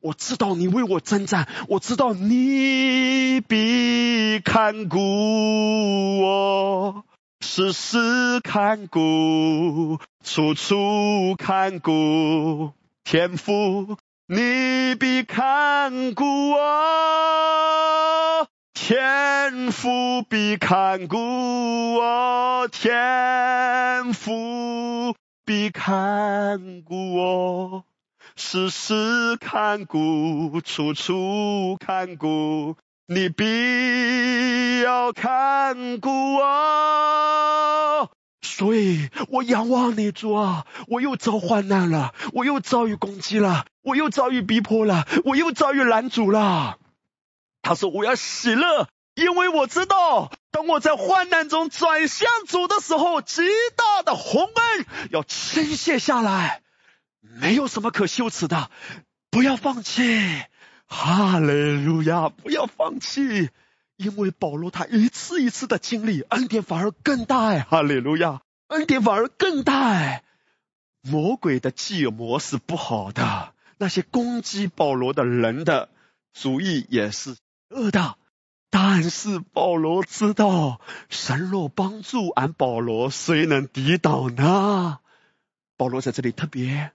Speaker 1: 我知道你为我征战，我知道你必看顾我，时时看顾，处处看顾。天父，你必看顾我，天父必看顾我，天父必看顾我。时时看顾，处处看顾，你必要看顾我。所以我仰望你主啊！我又遭患难了，我又遭遇攻击了，我又遭遇逼迫了，我又遭遇拦阻了。他说：“我要喜乐，因为我知道，当我在患难中转向主的时候，极大的洪恩要倾泻下来。”没有什么可羞耻的，不要放弃，哈利路亚！不要放弃，因为保罗他一次一次的经历，恩典反而更大，哈利路亚！恩典反而更大。魔鬼的计谋是不好的，那些攻击保罗的人的主意也是恶的，但是保罗知道，神若帮助俺保罗，谁能抵挡呢？保罗在这里特别。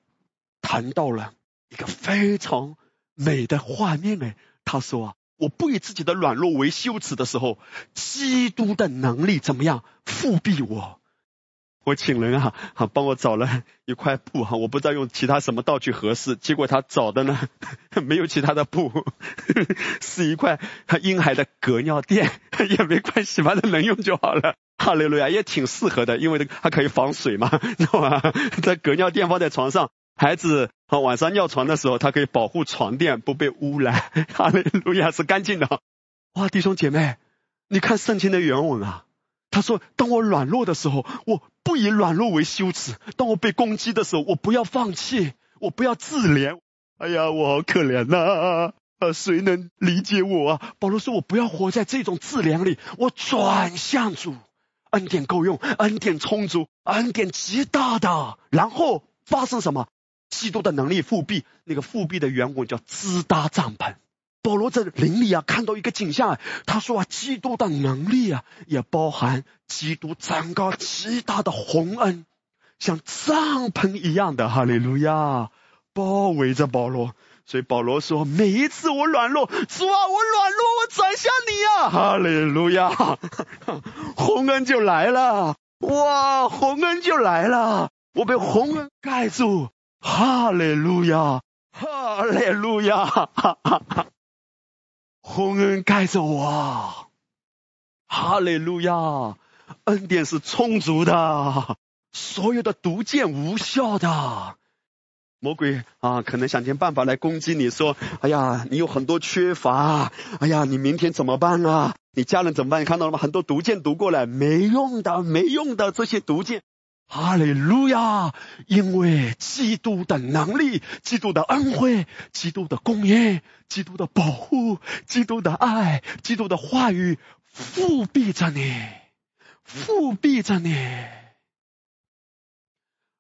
Speaker 1: 谈到了一个非常美的画面哎，他说，我不以自己的软弱为羞耻的时候，基督的能力怎么样复辟我？我请人啊，好 *laughs* 帮我找了 *laughs* 一块布哈，*laughs* 我不知道用其他什么道具合适，结果他找的呢没有其他的布，是一块婴孩的隔尿垫，也没关系，反正能用就好了。哈利路亚也挺适合的，因为它可以防水嘛，知道吧？这隔尿垫放在床上。孩子啊，晚上尿床的时候，它可以保护床垫不被污染。哈利路亚是干净的。哇，弟兄姐妹，你看圣经的原文啊，他说：“当我软弱的时候，我不以软弱为羞耻；当我被攻击的时候，我不要放弃，我不要自怜。哎呀，我好可怜呐！啊，谁能理解我啊？”保罗说：“我不要活在这种自怜里，我转向主，恩典够用，恩典充足，恩典极大的。然后发生什么？”基督的能力复辟，那个复辟的原文叫支搭帐篷。保罗在林里啊，看到一个景象，他说啊，基督的能力啊，也包含基督整个极大的洪恩，像帐篷一样的哈利路亚，包围着保罗。所以保罗说，每一次我软弱，主啊，我软弱，我转向你啊，哈利路亚，洪恩就来了，哇，洪恩就来了，我被洪恩盖住。哈利路亚，哈利路亚，哈哈哈！洪恩盖着我，哈利路亚，恩典是充足的，所有的毒箭无效的。魔鬼啊，可能想尽办法来攻击你，说：“哎呀，你有很多缺乏，哎呀，你明天怎么办啊？你家人怎么办？你看到了吗？很多毒箭毒过来，没用的，没用的，这些毒箭。”哈利路亚！因为基督的能力、基督的恩惠、基督的供应、基督的保护、基督的爱、基督的话语，复辟着你，复辟着你。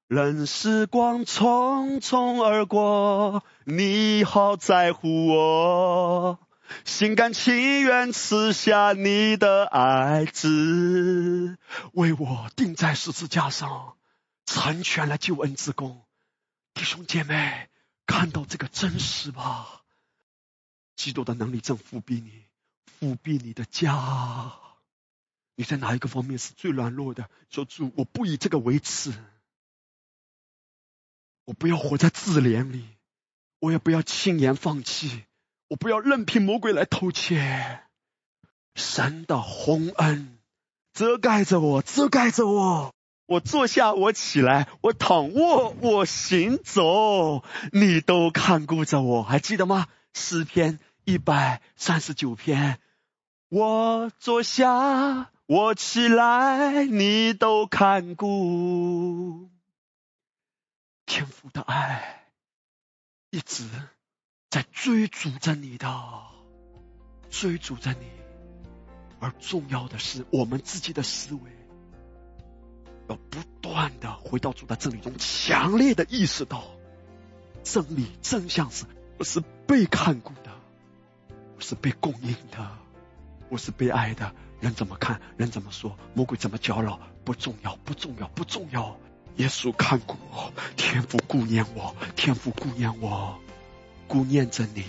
Speaker 1: 任时光匆匆而过，你好在乎我。心甘情愿赐下你的爱子，为我钉在十字架上，成全了救恩之功。弟兄姐妹，看到这个真实吧？基督的能力正复辟你，复辟你的家。你在哪一个方面是最软弱的？说主，我不以这个为耻，我不要活在自怜里，我也不要轻言放弃。我不要任凭魔鬼来偷窃，神的洪恩遮盖着我，遮盖着我。我坐下，我起来，我躺卧，我行走，你都看顾着我，还记得吗？诗篇一百三十九篇。我坐下，我起来，你都看顾。天父的爱一直在追逐着你的，追逐着你。而重要的是，我们自己的思维要不断的回到主的真理中，强烈的意识到真理真相是不是被看顾的，我是被供应的，不是被爱的。人怎么看，人怎么说，魔鬼怎么搅扰，不重要，不重要，不重要。耶稣看顾我，天父顾念我，天父顾念我，顾念着你，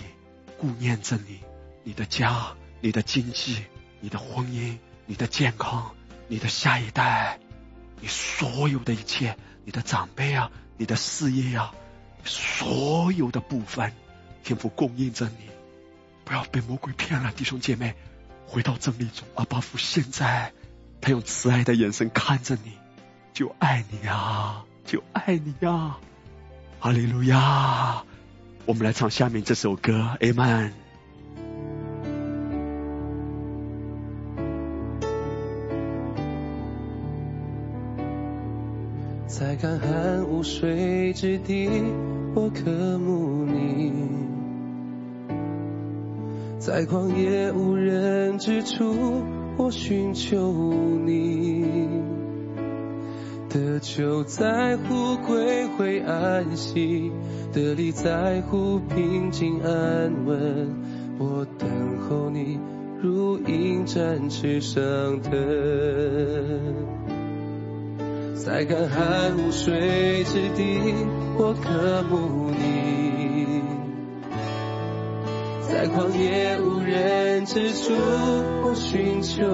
Speaker 1: 顾念着你，你的家，你的经济，你的婚姻，你的健康，你的下一代，你所有的一切，你的长辈啊，你的事业啊，所有的部分，天父供应着你，不要被魔鬼骗了，弟兄姐妹，回到真理中，阿巴父现在他用慈爱的眼神看着你。就爱你呀，就爱你呀，哈利路亚！我们来唱下面这首歌，Amen。
Speaker 2: 在干旱无水之地，我渴慕你；在旷野无人之处，我寻求你。得救在乎归回安息，得力在乎平静安稳。我等候你如鹰展翅上腾，在干旱无水之地，我渴慕你；在旷野无人之处，我寻求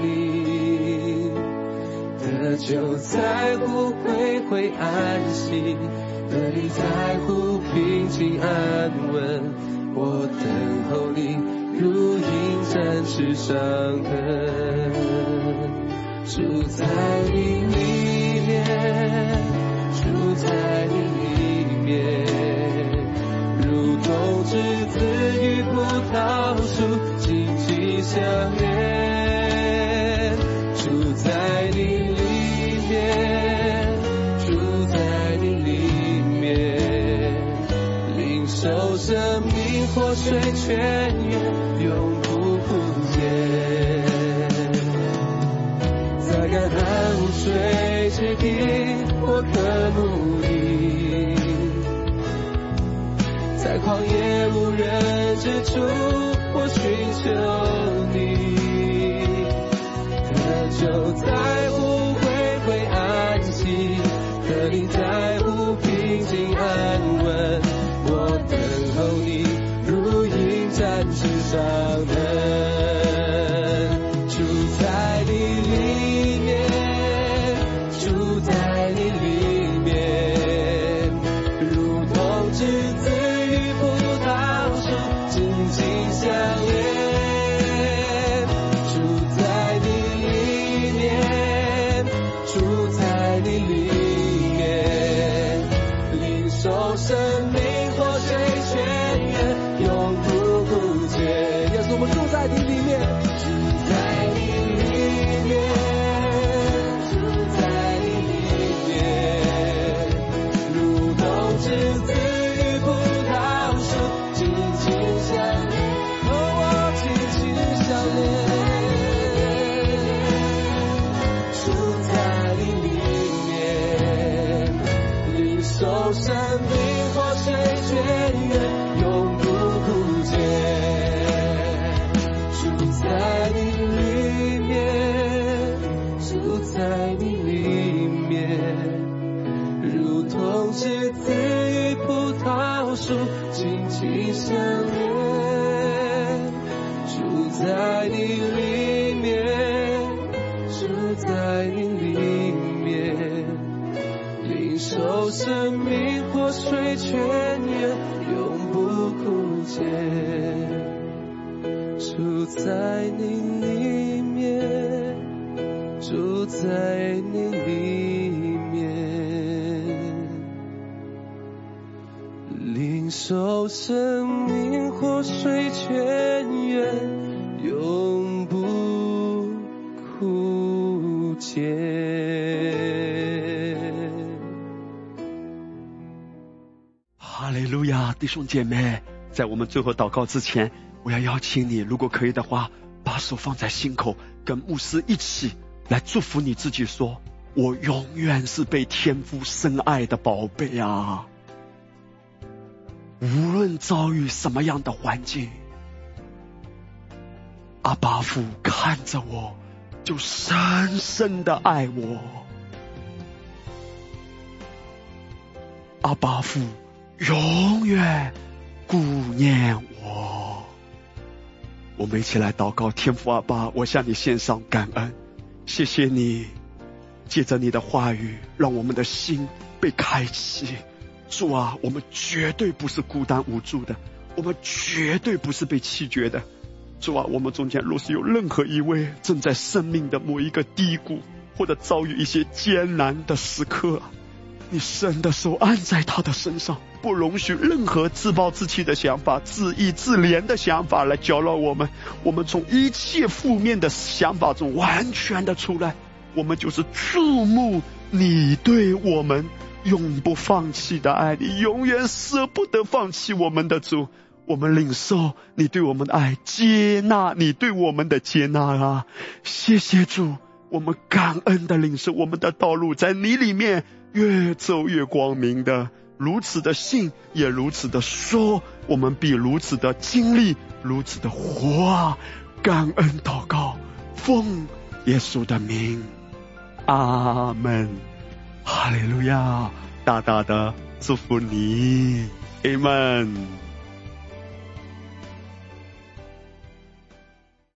Speaker 2: 你。就在乎归回安息，得力在乎平静安稳。我等候你如鹰展翅上腾，住在你里面，住在你里面，如同栀子与葡萄树紧紧相连，泉源，永不枯竭。在干旱无水之地，我渴慕你；在旷野无人之处，我寻求
Speaker 1: 路亚，弟兄姐妹，在我们最后祷告之前，我要邀请你，如果可以的话，把手放在心口，跟牧师一起来祝福你自己，说：“我永远是被天父深爱的宝贝啊！无论遭遇什么样的环境，阿巴父看着我，就深深的爱我。阿巴父。”永远顾念我。我们一起来祷告，天父阿爸，我向你献上感恩，谢谢你，借着你的话语，让我们的心被开启。主啊，我们绝对不是孤单无助的，我们绝对不是被弃绝的。主啊，我们中间若是有任何一位正在生命的某一个低谷，或者遭遇一些艰难的时刻。你神的手按在他的身上，不容许任何自暴自弃的想法、自意自怜的想法来搅扰我们。我们从一切负面的想法中完全的出来，我们就是注目你对我们永不放弃的爱，你永远舍不得放弃我们的主。我们领受你对我们的爱，接纳你对我们的接纳啊！谢谢主，我们感恩的领受我们的道路在你里面。越走越光明的，如此的信，也如此的说，我们必如此的经历，如此的活啊！感恩祷告，奉耶稣的名，阿门，哈利路亚！大大的祝福你，阿门。